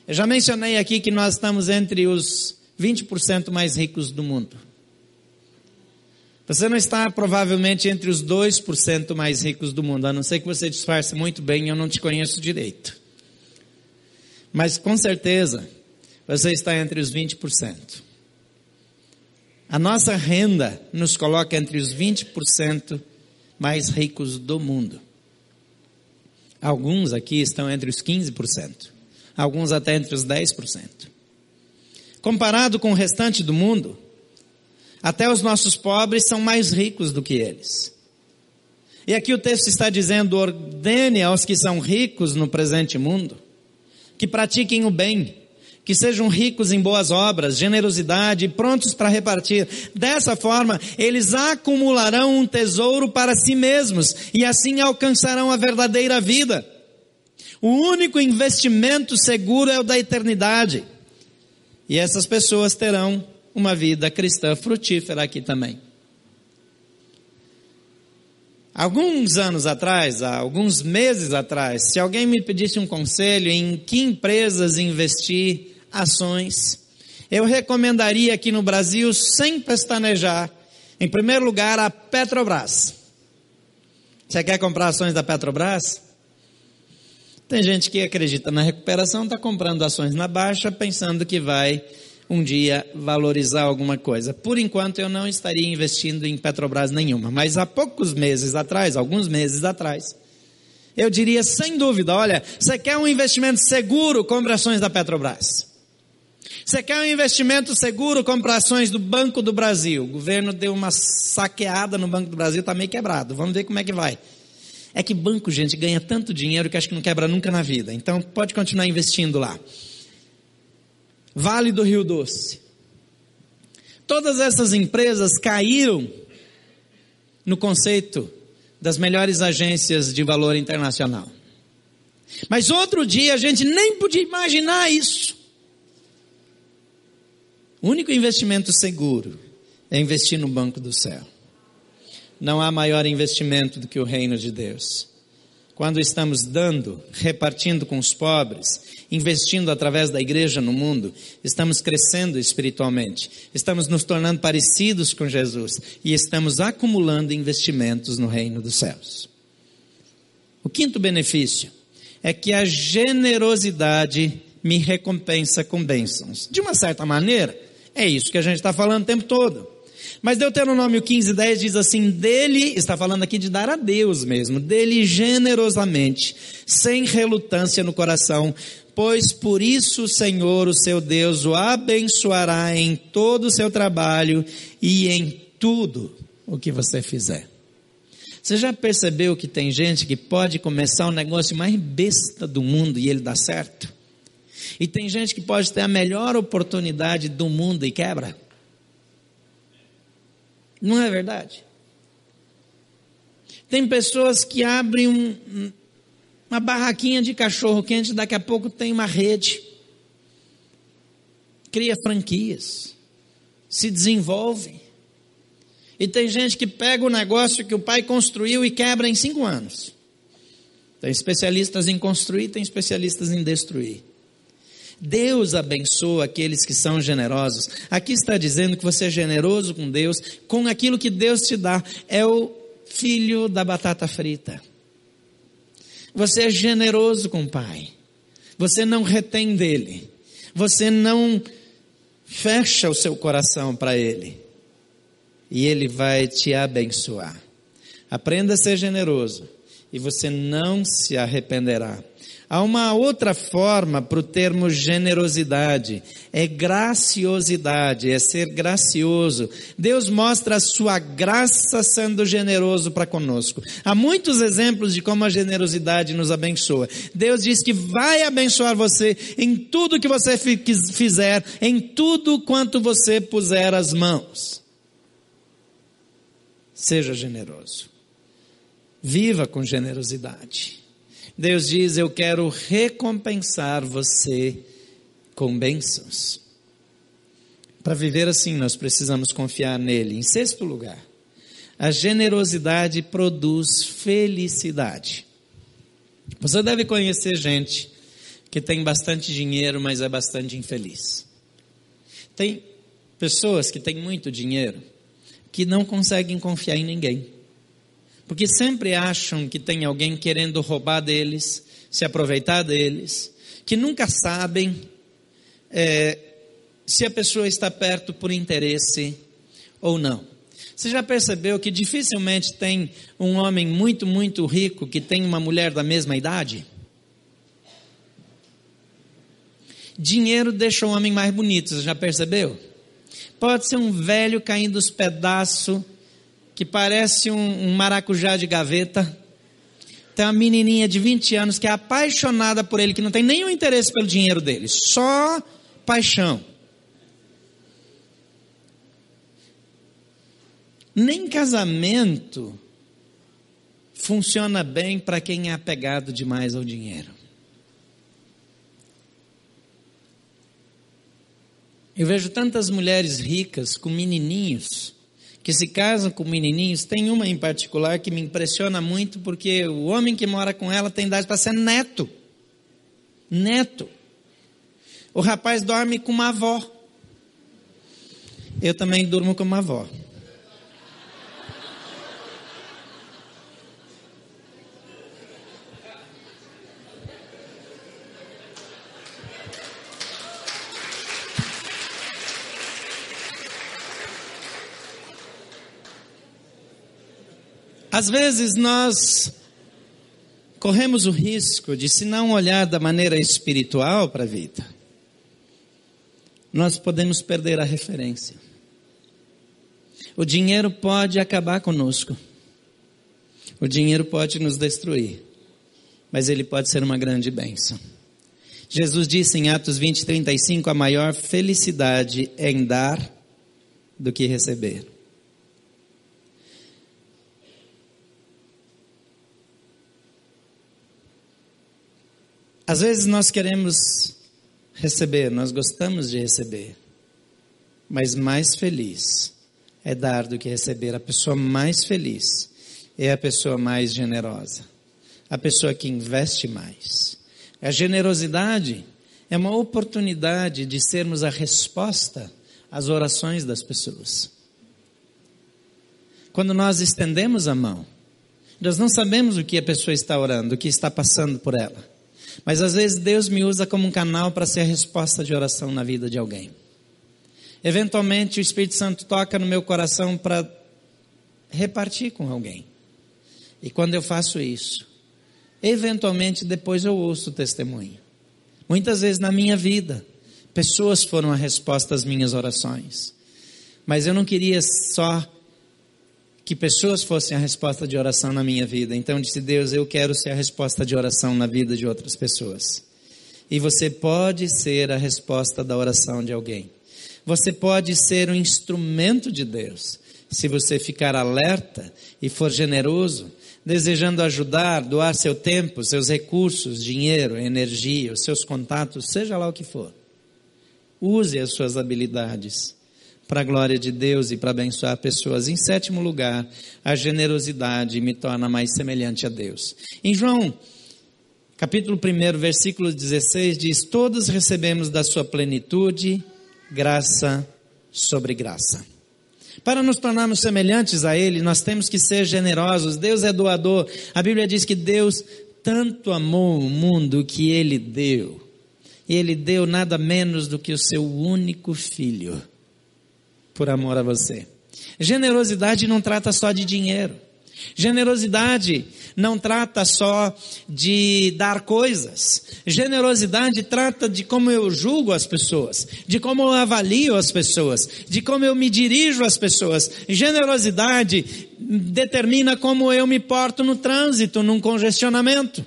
A: Eu já mencionei aqui que nós estamos entre os 20% mais ricos do mundo. Você não está provavelmente entre os 2% mais ricos do mundo, a não ser que você disfarce muito bem, eu não te conheço direito. Mas com certeza, você está entre os 20%. A nossa renda nos coloca entre os 20% mais ricos do mundo. Alguns aqui estão entre os 15%, alguns até entre os 10%. Comparado com o restante do mundo, até os nossos pobres são mais ricos do que eles. E aqui o texto está dizendo: ordene aos que são ricos no presente mundo que pratiquem o bem, que sejam ricos em boas obras, generosidade, prontos para repartir. Dessa forma, eles acumularão um tesouro para si mesmos e assim alcançarão a verdadeira vida. O único investimento seguro é o da eternidade. E essas pessoas terão uma vida cristã frutífera aqui também. Alguns anos atrás, alguns meses atrás, se alguém me pedisse um conselho em que empresas investir ações, eu recomendaria aqui no Brasil, sem pestanejar, em primeiro lugar, a Petrobras. Você quer comprar ações da Petrobras? Tem gente que acredita na recuperação, está comprando ações na baixa, pensando que vai um dia valorizar alguma coisa. Por enquanto eu não estaria investindo em Petrobras nenhuma, mas há poucos meses atrás, alguns meses atrás, eu diria sem dúvida, olha, você quer um investimento seguro, compre ações da Petrobras. Você quer um investimento seguro? Compra ações do Banco do Brasil. O governo deu uma saqueada no Banco do Brasil, está meio quebrado. Vamos ver como é que vai. É que banco, gente, ganha tanto dinheiro que acho que não quebra nunca na vida. Então pode continuar investindo lá. Vale do Rio Doce. Todas essas empresas caíram no conceito das melhores agências de valor internacional. Mas outro dia a gente nem podia imaginar isso. O único investimento seguro é investir no banco do céu. Não há maior investimento do que o reino de Deus. Quando estamos dando, repartindo com os pobres, investindo através da igreja no mundo, estamos crescendo espiritualmente, estamos nos tornando parecidos com Jesus e estamos acumulando investimentos no reino dos céus. O quinto benefício é que a generosidade me recompensa com bênçãos. De uma certa maneira, é isso que a gente está falando o tempo todo. Mas Deuteronômio 15, 10 diz assim: dele, está falando aqui de dar a Deus mesmo, dele generosamente, sem relutância no coração, pois por isso o Senhor, o seu Deus, o abençoará em todo o seu trabalho e em tudo o que você fizer. Você já percebeu que tem gente que pode começar o negócio mais besta do mundo e ele dá certo? E tem gente que pode ter a melhor oportunidade do mundo e quebra. Não é verdade? Tem pessoas que abrem um, uma barraquinha de cachorro quente, daqui a pouco tem uma rede, cria franquias, se desenvolve. E tem gente que pega o negócio que o pai construiu e quebra em cinco anos. Tem especialistas em construir, tem especialistas em destruir. Deus abençoa aqueles que são generosos. Aqui está dizendo que você é generoso com Deus, com aquilo que Deus te dá. É o filho da batata frita. Você é generoso com o Pai. Você não retém dele. Você não fecha o seu coração para ele. E ele vai te abençoar. Aprenda a ser generoso e você não se arrependerá. Há uma outra forma para o termo generosidade, é graciosidade, é ser gracioso. Deus mostra a sua graça sendo generoso para conosco. Há muitos exemplos de como a generosidade nos abençoa. Deus diz que vai abençoar você em tudo que você fizer, em tudo quanto você puser as mãos. Seja generoso. Viva com generosidade. Deus diz: Eu quero recompensar você com bênçãos. Para viver assim, nós precisamos confiar nele. Em sexto lugar, a generosidade produz felicidade. Você deve conhecer gente que tem bastante dinheiro, mas é bastante infeliz. Tem pessoas que têm muito dinheiro que não conseguem confiar em ninguém. Porque sempre acham que tem alguém querendo roubar deles, se aproveitar deles, que nunca sabem é, se a pessoa está perto por interesse ou não. Você já percebeu que dificilmente tem um homem muito, muito rico que tem uma mulher da mesma idade? Dinheiro deixa o homem mais bonito, você já percebeu? Pode ser um velho caindo os pedaços que parece um, um maracujá de gaveta. Tem uma menininha de 20 anos que é apaixonada por ele, que não tem nenhum interesse pelo dinheiro dele, só paixão. Nem casamento funciona bem para quem é apegado demais ao dinheiro. Eu vejo tantas mulheres ricas com menininhos que se casam com menininhos, tem uma em particular que me impressiona muito, porque o homem que mora com ela tem idade para ser neto. Neto. O rapaz dorme com uma avó. Eu também durmo com uma avó. Às vezes nós corremos o risco de, se não olhar da maneira espiritual para a vida, nós podemos perder a referência. O dinheiro pode acabar conosco. O dinheiro pode nos destruir. Mas ele pode ser uma grande bênção. Jesus disse em Atos 20, 35: a maior felicidade é em dar do que receber. Às vezes nós queremos receber, nós gostamos de receber, mas mais feliz é dar do que receber. A pessoa mais feliz é a pessoa mais generosa, a pessoa que investe mais. A generosidade é uma oportunidade de sermos a resposta às orações das pessoas. Quando nós estendemos a mão, nós não sabemos o que a pessoa está orando, o que está passando por ela. Mas às vezes Deus me usa como um canal para ser a resposta de oração na vida de alguém. Eventualmente o Espírito Santo toca no meu coração para repartir com alguém. E quando eu faço isso, eventualmente depois eu ouço o testemunho. Muitas vezes na minha vida, pessoas foram a resposta às minhas orações. Mas eu não queria só que pessoas fossem a resposta de oração na minha vida. Então disse Deus, eu quero ser a resposta de oração na vida de outras pessoas. E você pode ser a resposta da oração de alguém. Você pode ser um instrumento de Deus. Se você ficar alerta e for generoso, desejando ajudar, doar seu tempo, seus recursos, dinheiro, energia, os seus contatos, seja lá o que for. Use as suas habilidades para a glória de Deus e para abençoar pessoas. Em sétimo lugar, a generosidade me torna mais semelhante a Deus. Em João, capítulo 1, versículo 16, diz: Todos recebemos da sua plenitude graça sobre graça. Para nos tornarmos semelhantes a Ele, nós temos que ser generosos. Deus é doador. A Bíblia diz que Deus tanto amou o mundo que Ele deu. E Ele deu nada menos do que o seu único filho por amor a você. Generosidade não trata só de dinheiro. Generosidade não trata só de dar coisas. Generosidade trata de como eu julgo as pessoas, de como eu avalio as pessoas, de como eu me dirijo às pessoas. Generosidade determina como eu me porto no trânsito, num congestionamento.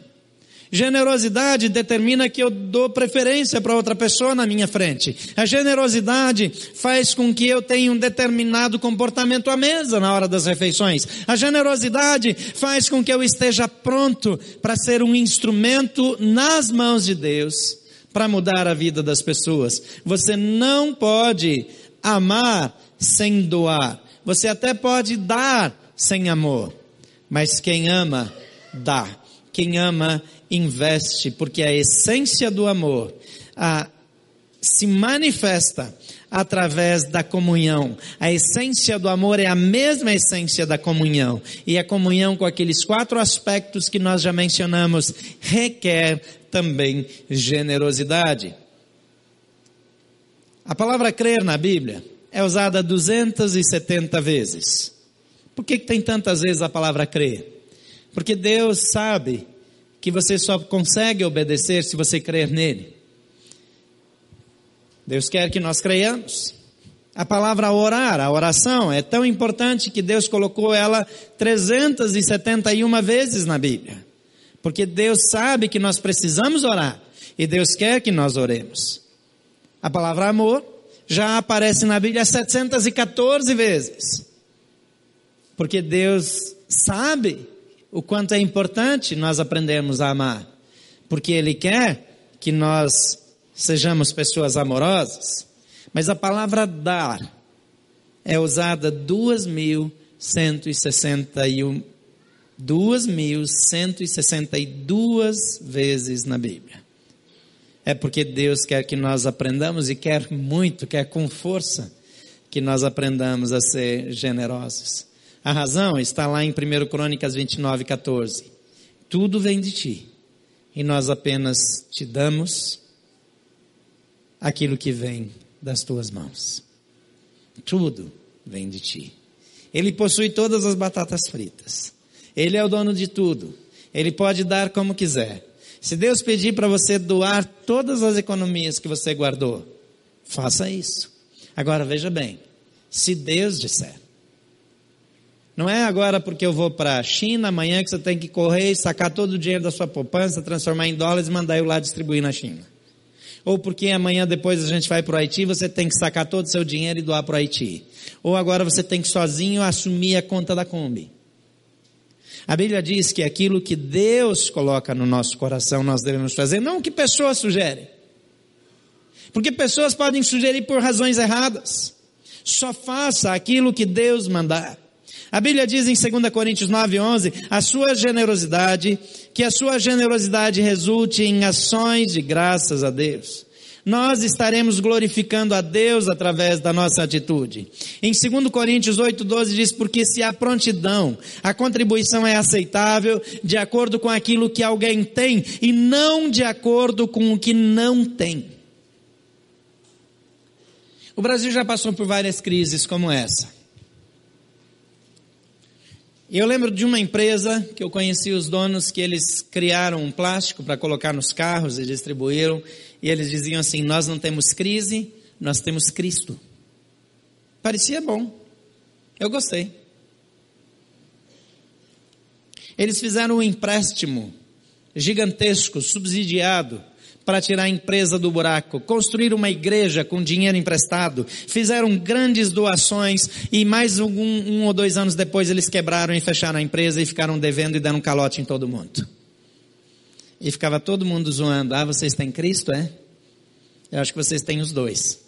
A: Generosidade determina que eu dou preferência para outra pessoa na minha frente. A generosidade faz com que eu tenha um determinado comportamento à mesa na hora das refeições. A generosidade faz com que eu esteja pronto para ser um instrumento nas mãos de Deus para mudar a vida das pessoas. Você não pode amar sem doar. Você até pode dar sem amor. Mas quem ama, dá. Quem ama, investe, porque a essência do amor a, se manifesta através da comunhão. A essência do amor é a mesma essência da comunhão. E a comunhão com aqueles quatro aspectos que nós já mencionamos requer também generosidade. A palavra crer na Bíblia é usada 270 vezes. Por que, que tem tantas vezes a palavra crer? Porque Deus sabe que você só consegue obedecer se você crer nele. Deus quer que nós creiamos. A palavra orar, a oração, é tão importante que Deus colocou ela 371 vezes na Bíblia. Porque Deus sabe que nós precisamos orar e Deus quer que nós oremos. A palavra amor já aparece na Bíblia 714 vezes. Porque Deus sabe o quanto é importante nós aprendermos a amar, porque Ele quer que nós sejamos pessoas amorosas. Mas a palavra dar é usada 2.161 2.162 vezes na Bíblia. É porque Deus quer que nós aprendamos e quer muito, quer com força que nós aprendamos a ser generosos. A razão está lá em 1 Crônicas 29, 14. Tudo vem de ti, e nós apenas te damos aquilo que vem das tuas mãos. Tudo vem de ti. Ele possui todas as batatas fritas. Ele é o dono de tudo. Ele pode dar como quiser. Se Deus pedir para você doar todas as economias que você guardou, Faça isso. Agora veja bem, se Deus disser, não é agora porque eu vou para a China amanhã que você tem que correr e sacar todo o dinheiro da sua poupança, transformar em dólares e mandar eu lá distribuir na China. Ou porque amanhã depois a gente vai para o Haiti, você tem que sacar todo o seu dinheiro e doar para o Haiti. Ou agora você tem que sozinho assumir a conta da Kombi. A Bíblia diz que aquilo que Deus coloca no nosso coração nós devemos fazer, não o que pessoas sugerem. Porque pessoas podem sugerir por razões erradas. Só faça aquilo que Deus mandar. A Bíblia diz em 2 Coríntios 9:11, a sua generosidade, que a sua generosidade resulte em ações de graças a Deus. Nós estaremos glorificando a Deus através da nossa atitude. Em 2 Coríntios 8:12 diz: "Porque se há prontidão, a contribuição é aceitável de acordo com aquilo que alguém tem e não de acordo com o que não tem." O Brasil já passou por várias crises como essa. Eu lembro de uma empresa que eu conheci os donos que eles criaram um plástico para colocar nos carros e distribuíram. E eles diziam assim: Nós não temos crise, nós temos Cristo. Parecia bom. Eu gostei. Eles fizeram um empréstimo gigantesco, subsidiado, para tirar a empresa do buraco, construir uma igreja com dinheiro emprestado, fizeram grandes doações e mais um, um ou dois anos depois eles quebraram e fecharam a empresa e ficaram devendo e dando um calote em todo mundo. E ficava todo mundo zoando, ah, vocês têm Cristo, é? Eu acho que vocês têm os dois.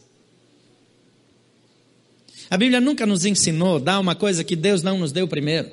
A: A Bíblia nunca nos ensinou a dar uma coisa que Deus não nos deu primeiro.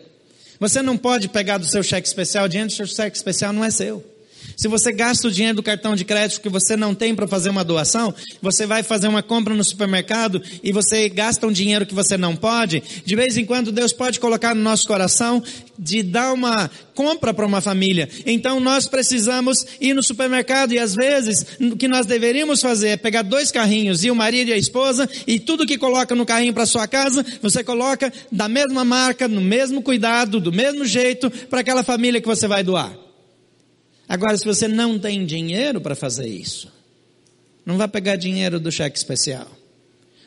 A: Você não pode pegar do seu cheque especial, dinheiro do seu cheque especial não é seu. Se você gasta o dinheiro do cartão de crédito que você não tem para fazer uma doação, você vai fazer uma compra no supermercado e você gasta um dinheiro que você não pode, de vez em quando Deus pode colocar no nosso coração de dar uma compra para uma família. Então nós precisamos ir no supermercado e às vezes o que nós deveríamos fazer é pegar dois carrinhos e o marido e a esposa e tudo que coloca no carrinho para sua casa, você coloca da mesma marca, no mesmo cuidado, do mesmo jeito para aquela família que você vai doar. Agora, se você não tem dinheiro para fazer isso, não vá pegar dinheiro do cheque especial.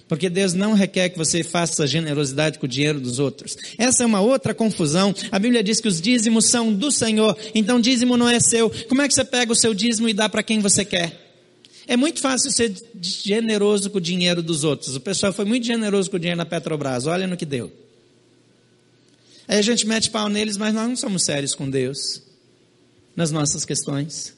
A: Porque Deus não requer que você faça generosidade com o dinheiro dos outros. Essa é uma outra confusão. A Bíblia diz que os dízimos são do Senhor, então dízimo não é seu. Como é que você pega o seu dízimo e dá para quem você quer? É muito fácil ser generoso com o dinheiro dos outros. O pessoal foi muito generoso com o dinheiro da Petrobras. Olha no que deu. Aí a gente mete pau neles, mas nós não somos sérios com Deus nas nossas questões.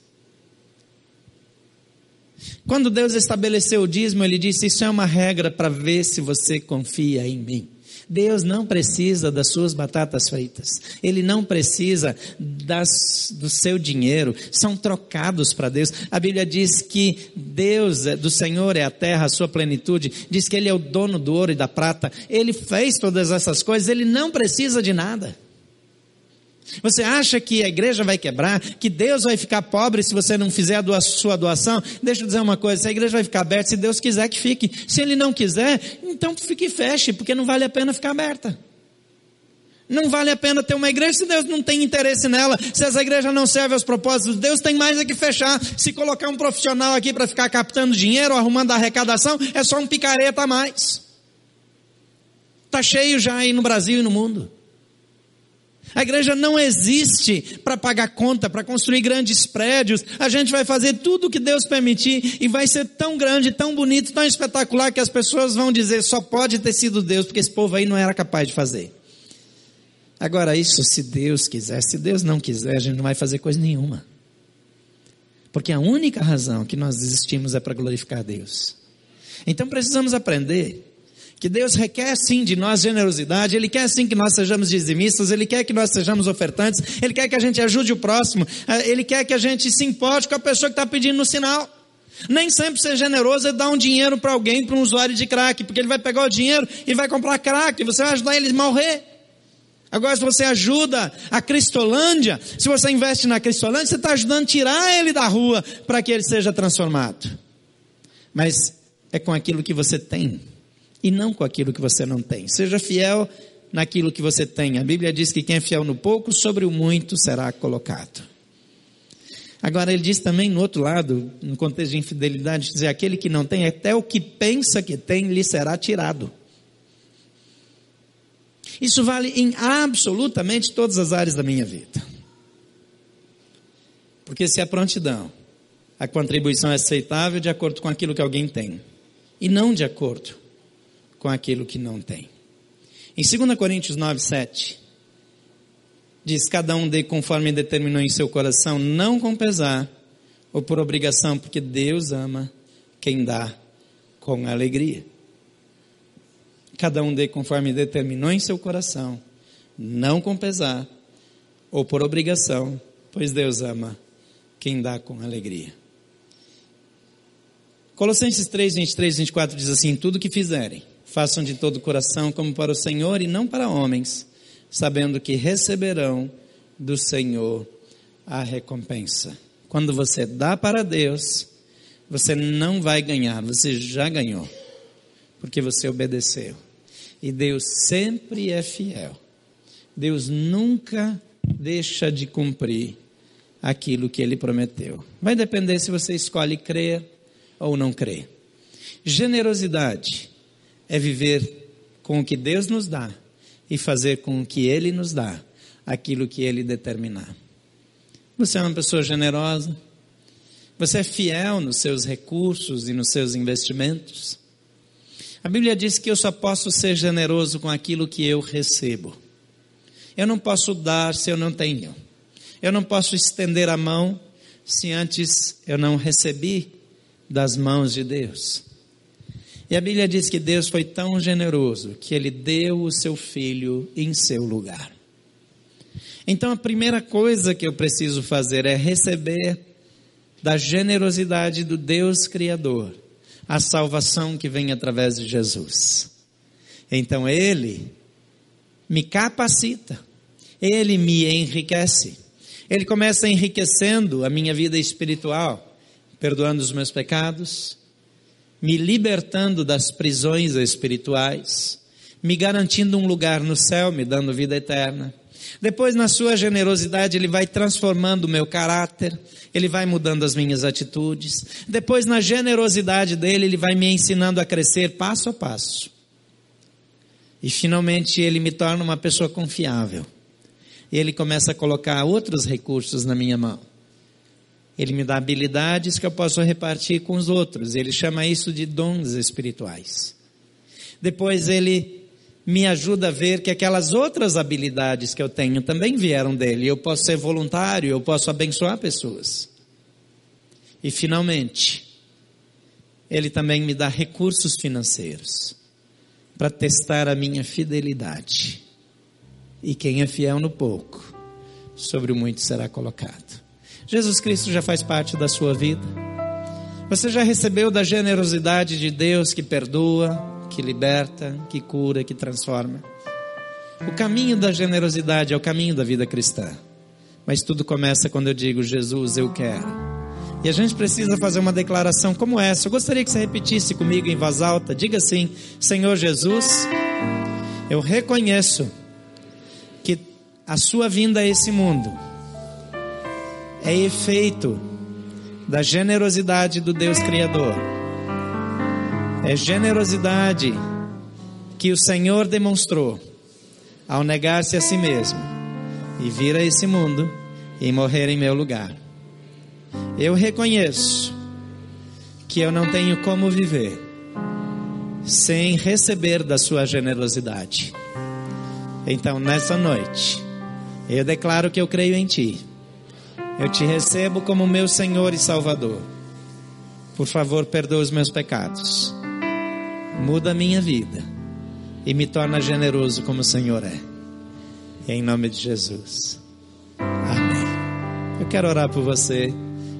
A: Quando Deus estabeleceu o dízimo, Ele disse: Isso é uma regra para ver se você confia em mim. Deus não precisa das suas batatas fritas. Ele não precisa das, do seu dinheiro. São trocados para Deus. A Bíblia diz que Deus é, do Senhor é a terra, a sua plenitude. Diz que Ele é o dono do ouro e da prata. Ele fez todas essas coisas. Ele não precisa de nada. Você acha que a igreja vai quebrar? Que Deus vai ficar pobre se você não fizer a sua doação? Deixa eu dizer uma coisa: se a igreja vai ficar aberta, se Deus quiser que fique. Se Ele não quiser, então fique e feche, porque não vale a pena ficar aberta. Não vale a pena ter uma igreja se Deus não tem interesse nela. Se essa igreja não serve aos propósitos de Deus, tem mais é que fechar. Se colocar um profissional aqui para ficar captando dinheiro, arrumando arrecadação, é só um picareta a mais. Está cheio já aí no Brasil e no mundo. A igreja não existe para pagar conta, para construir grandes prédios. A gente vai fazer tudo o que Deus permitir e vai ser tão grande, tão bonito, tão espetacular que as pessoas vão dizer só pode ter sido Deus, porque esse povo aí não era capaz de fazer. Agora, isso se Deus quiser, se Deus não quiser, a gente não vai fazer coisa nenhuma. Porque a única razão que nós existimos é para glorificar Deus. Então precisamos aprender que Deus requer sim de nós generosidade, Ele quer sim que nós sejamos dizimistas, Ele quer que nós sejamos ofertantes, Ele quer que a gente ajude o próximo, eh, Ele quer que a gente se importe com a pessoa que está pedindo no sinal. Nem sempre ser generoso é dar um dinheiro para alguém, para um usuário de crack, porque ele vai pegar o dinheiro e vai comprar crack, e você vai ajudar ele a morrer. Agora, se você ajuda a Cristolândia, se você investe na Cristolândia, você está ajudando a tirar ele da rua para que ele seja transformado. Mas é com aquilo que você tem e não com aquilo que você não tem. Seja fiel naquilo que você tem. A Bíblia diz que quem é fiel no pouco, sobre o muito será colocado. Agora ele diz também no outro lado, no contexto de infidelidade, dizer aquele que não tem, até o que pensa que tem, lhe será tirado. Isso vale em absolutamente todas as áreas da minha vida. Porque se a prontidão, a contribuição é aceitável de acordo com aquilo que alguém tem, e não de acordo com aquilo que não tem. Em 2 Coríntios 9, 7, diz: Cada um dê conforme determinou em seu coração, não com pesar ou por obrigação, porque Deus ama quem dá com alegria. Cada um dê conforme determinou em seu coração, não com pesar ou por obrigação, pois Deus ama quem dá com alegria. Colossenses 3, 23, 24 diz assim: Tudo que fizerem, façam de todo o coração como para o Senhor e não para homens sabendo que receberão do Senhor a recompensa. Quando você dá para Deus, você não vai ganhar, você já ganhou, porque você obedeceu. E Deus sempre é fiel. Deus nunca deixa de cumprir aquilo que ele prometeu. Vai depender se você escolhe crer ou não crer. Generosidade é viver com o que Deus nos dá e fazer com que Ele nos dá aquilo que Ele determinar. Você é uma pessoa generosa? Você é fiel nos seus recursos e nos seus investimentos? A Bíblia diz que eu só posso ser generoso com aquilo que eu recebo. Eu não posso dar se eu não tenho. Eu não posso estender a mão se antes eu não recebi das mãos de Deus. E a Bíblia diz que Deus foi tão generoso que ele deu o seu filho em seu lugar. Então a primeira coisa que eu preciso fazer é receber da generosidade do Deus Criador a salvação que vem através de Jesus. Então ele me capacita, ele me enriquece. Ele começa enriquecendo a minha vida espiritual, perdoando os meus pecados, me libertando das prisões espirituais, me garantindo um lugar no céu, me dando vida eterna. Depois, na sua generosidade, Ele vai transformando o meu caráter, Ele vai mudando as minhas atitudes. Depois, na generosidade dele, Ele vai me ensinando a crescer passo a passo. E finalmente, Ele me torna uma pessoa confiável. E Ele começa a colocar outros recursos na minha mão. Ele me dá habilidades que eu posso repartir com os outros. Ele chama isso de dons espirituais. Depois ele me ajuda a ver que aquelas outras habilidades que eu tenho também vieram dele. Eu posso ser voluntário, eu posso abençoar pessoas. E finalmente, ele também me dá recursos financeiros para testar a minha fidelidade. E quem é fiel no pouco, sobre o muito será colocado. Jesus Cristo já faz parte da sua vida. Você já recebeu da generosidade de Deus que perdoa, que liberta, que cura, que transforma. O caminho da generosidade é o caminho da vida cristã. Mas tudo começa quando eu digo, Jesus, eu quero. E a gente precisa fazer uma declaração como essa. Eu gostaria que você repetisse comigo em voz alta. Diga assim: Senhor Jesus, eu reconheço que a sua vinda a esse mundo é efeito da generosidade do Deus Criador. É generosidade que o Senhor demonstrou ao negar-se a si mesmo e vir a esse mundo e morrer em meu lugar. Eu reconheço que eu não tenho como viver sem receber da sua generosidade. Então, nessa noite, eu declaro que eu creio em Ti eu te recebo como meu Senhor e Salvador. Por favor, perdoa os meus pecados. Muda a minha vida e me torna generoso como o Senhor é. Em nome de Jesus. Amém. Eu quero orar por você.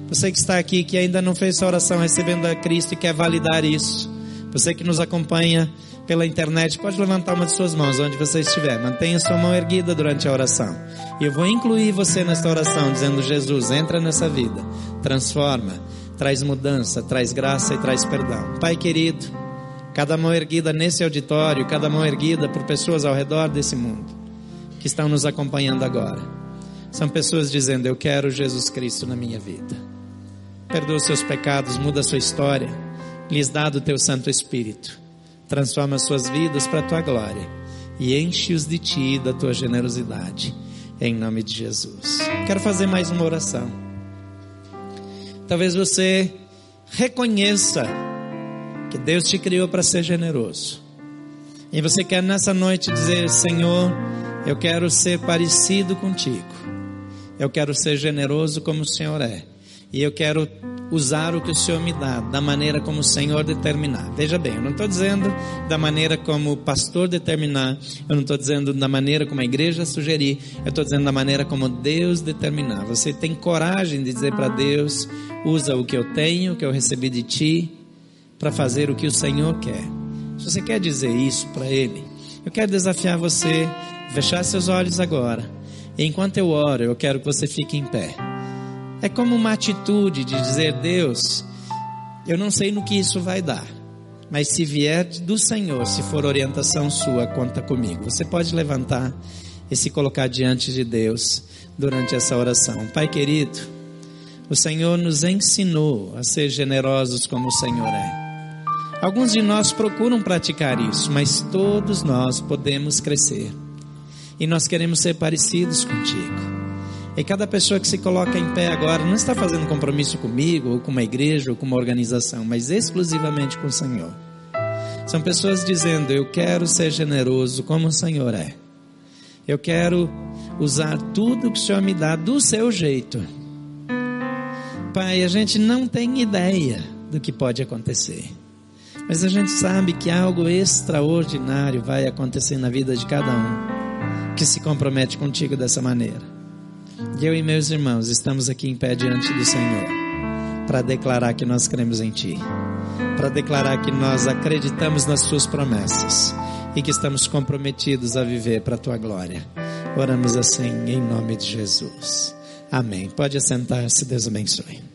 A: Você que está aqui que ainda não fez sua oração recebendo a Cristo e quer validar isso. Você que nos acompanha pela internet, pode levantar uma de suas mãos onde você estiver. Mantenha sua mão erguida durante a oração. E eu vou incluir você nesta oração, dizendo: Jesus, entra nessa vida, transforma, traz mudança, traz graça e traz perdão. Pai querido, cada mão erguida nesse auditório, cada mão erguida por pessoas ao redor desse mundo que estão nos acompanhando agora. São pessoas dizendo: Eu quero Jesus Cristo na minha vida. Perdoa os seus pecados, muda a sua história, lhes dá do teu Santo Espírito, transforma suas vidas para a tua glória e enche-os de ti e da tua generosidade, em nome de Jesus. Quero fazer mais uma oração. Talvez você reconheça que Deus te criou para ser generoso. E você quer nessa noite dizer: Senhor, eu quero ser parecido contigo. Eu quero ser generoso como o Senhor é. E eu quero usar o que o Senhor me dá, da maneira como o Senhor determinar. Veja bem, eu não estou dizendo da maneira como o pastor determinar, eu não estou dizendo da maneira como a igreja sugerir, eu estou dizendo da maneira como Deus determinar. Você tem coragem de dizer para Deus: usa o que eu tenho, o que eu recebi de ti, para fazer o que o Senhor quer. Se você quer dizer isso para Ele, eu quero desafiar você fechar seus olhos agora enquanto eu oro, eu quero que você fique em pé. É como uma atitude de dizer: Deus, eu não sei no que isso vai dar, mas se vier do Senhor, se for orientação sua, conta comigo. Você pode levantar e se colocar diante de Deus durante essa oração. Pai querido, o Senhor nos ensinou a ser generosos como o Senhor é. Alguns de nós procuram praticar isso, mas todos nós podemos crescer e nós queremos ser parecidos contigo. E cada pessoa que se coloca em pé agora não está fazendo compromisso comigo, ou com uma igreja, ou com uma organização, mas exclusivamente com o Senhor. São pessoas dizendo: Eu quero ser generoso como o Senhor é. Eu quero usar tudo que o Senhor me dá do seu jeito. Pai, a gente não tem ideia do que pode acontecer. Mas a gente sabe que algo extraordinário vai acontecer na vida de cada um que se compromete contigo dessa maneira. Eu e meus irmãos estamos aqui em pé diante do Senhor para declarar que nós cremos em Ti, para declarar que nós acreditamos nas Suas promessas e que estamos comprometidos a viver para a Tua glória. Oramos assim em nome de Jesus. Amém. Pode assentar-se, Deus abençoe.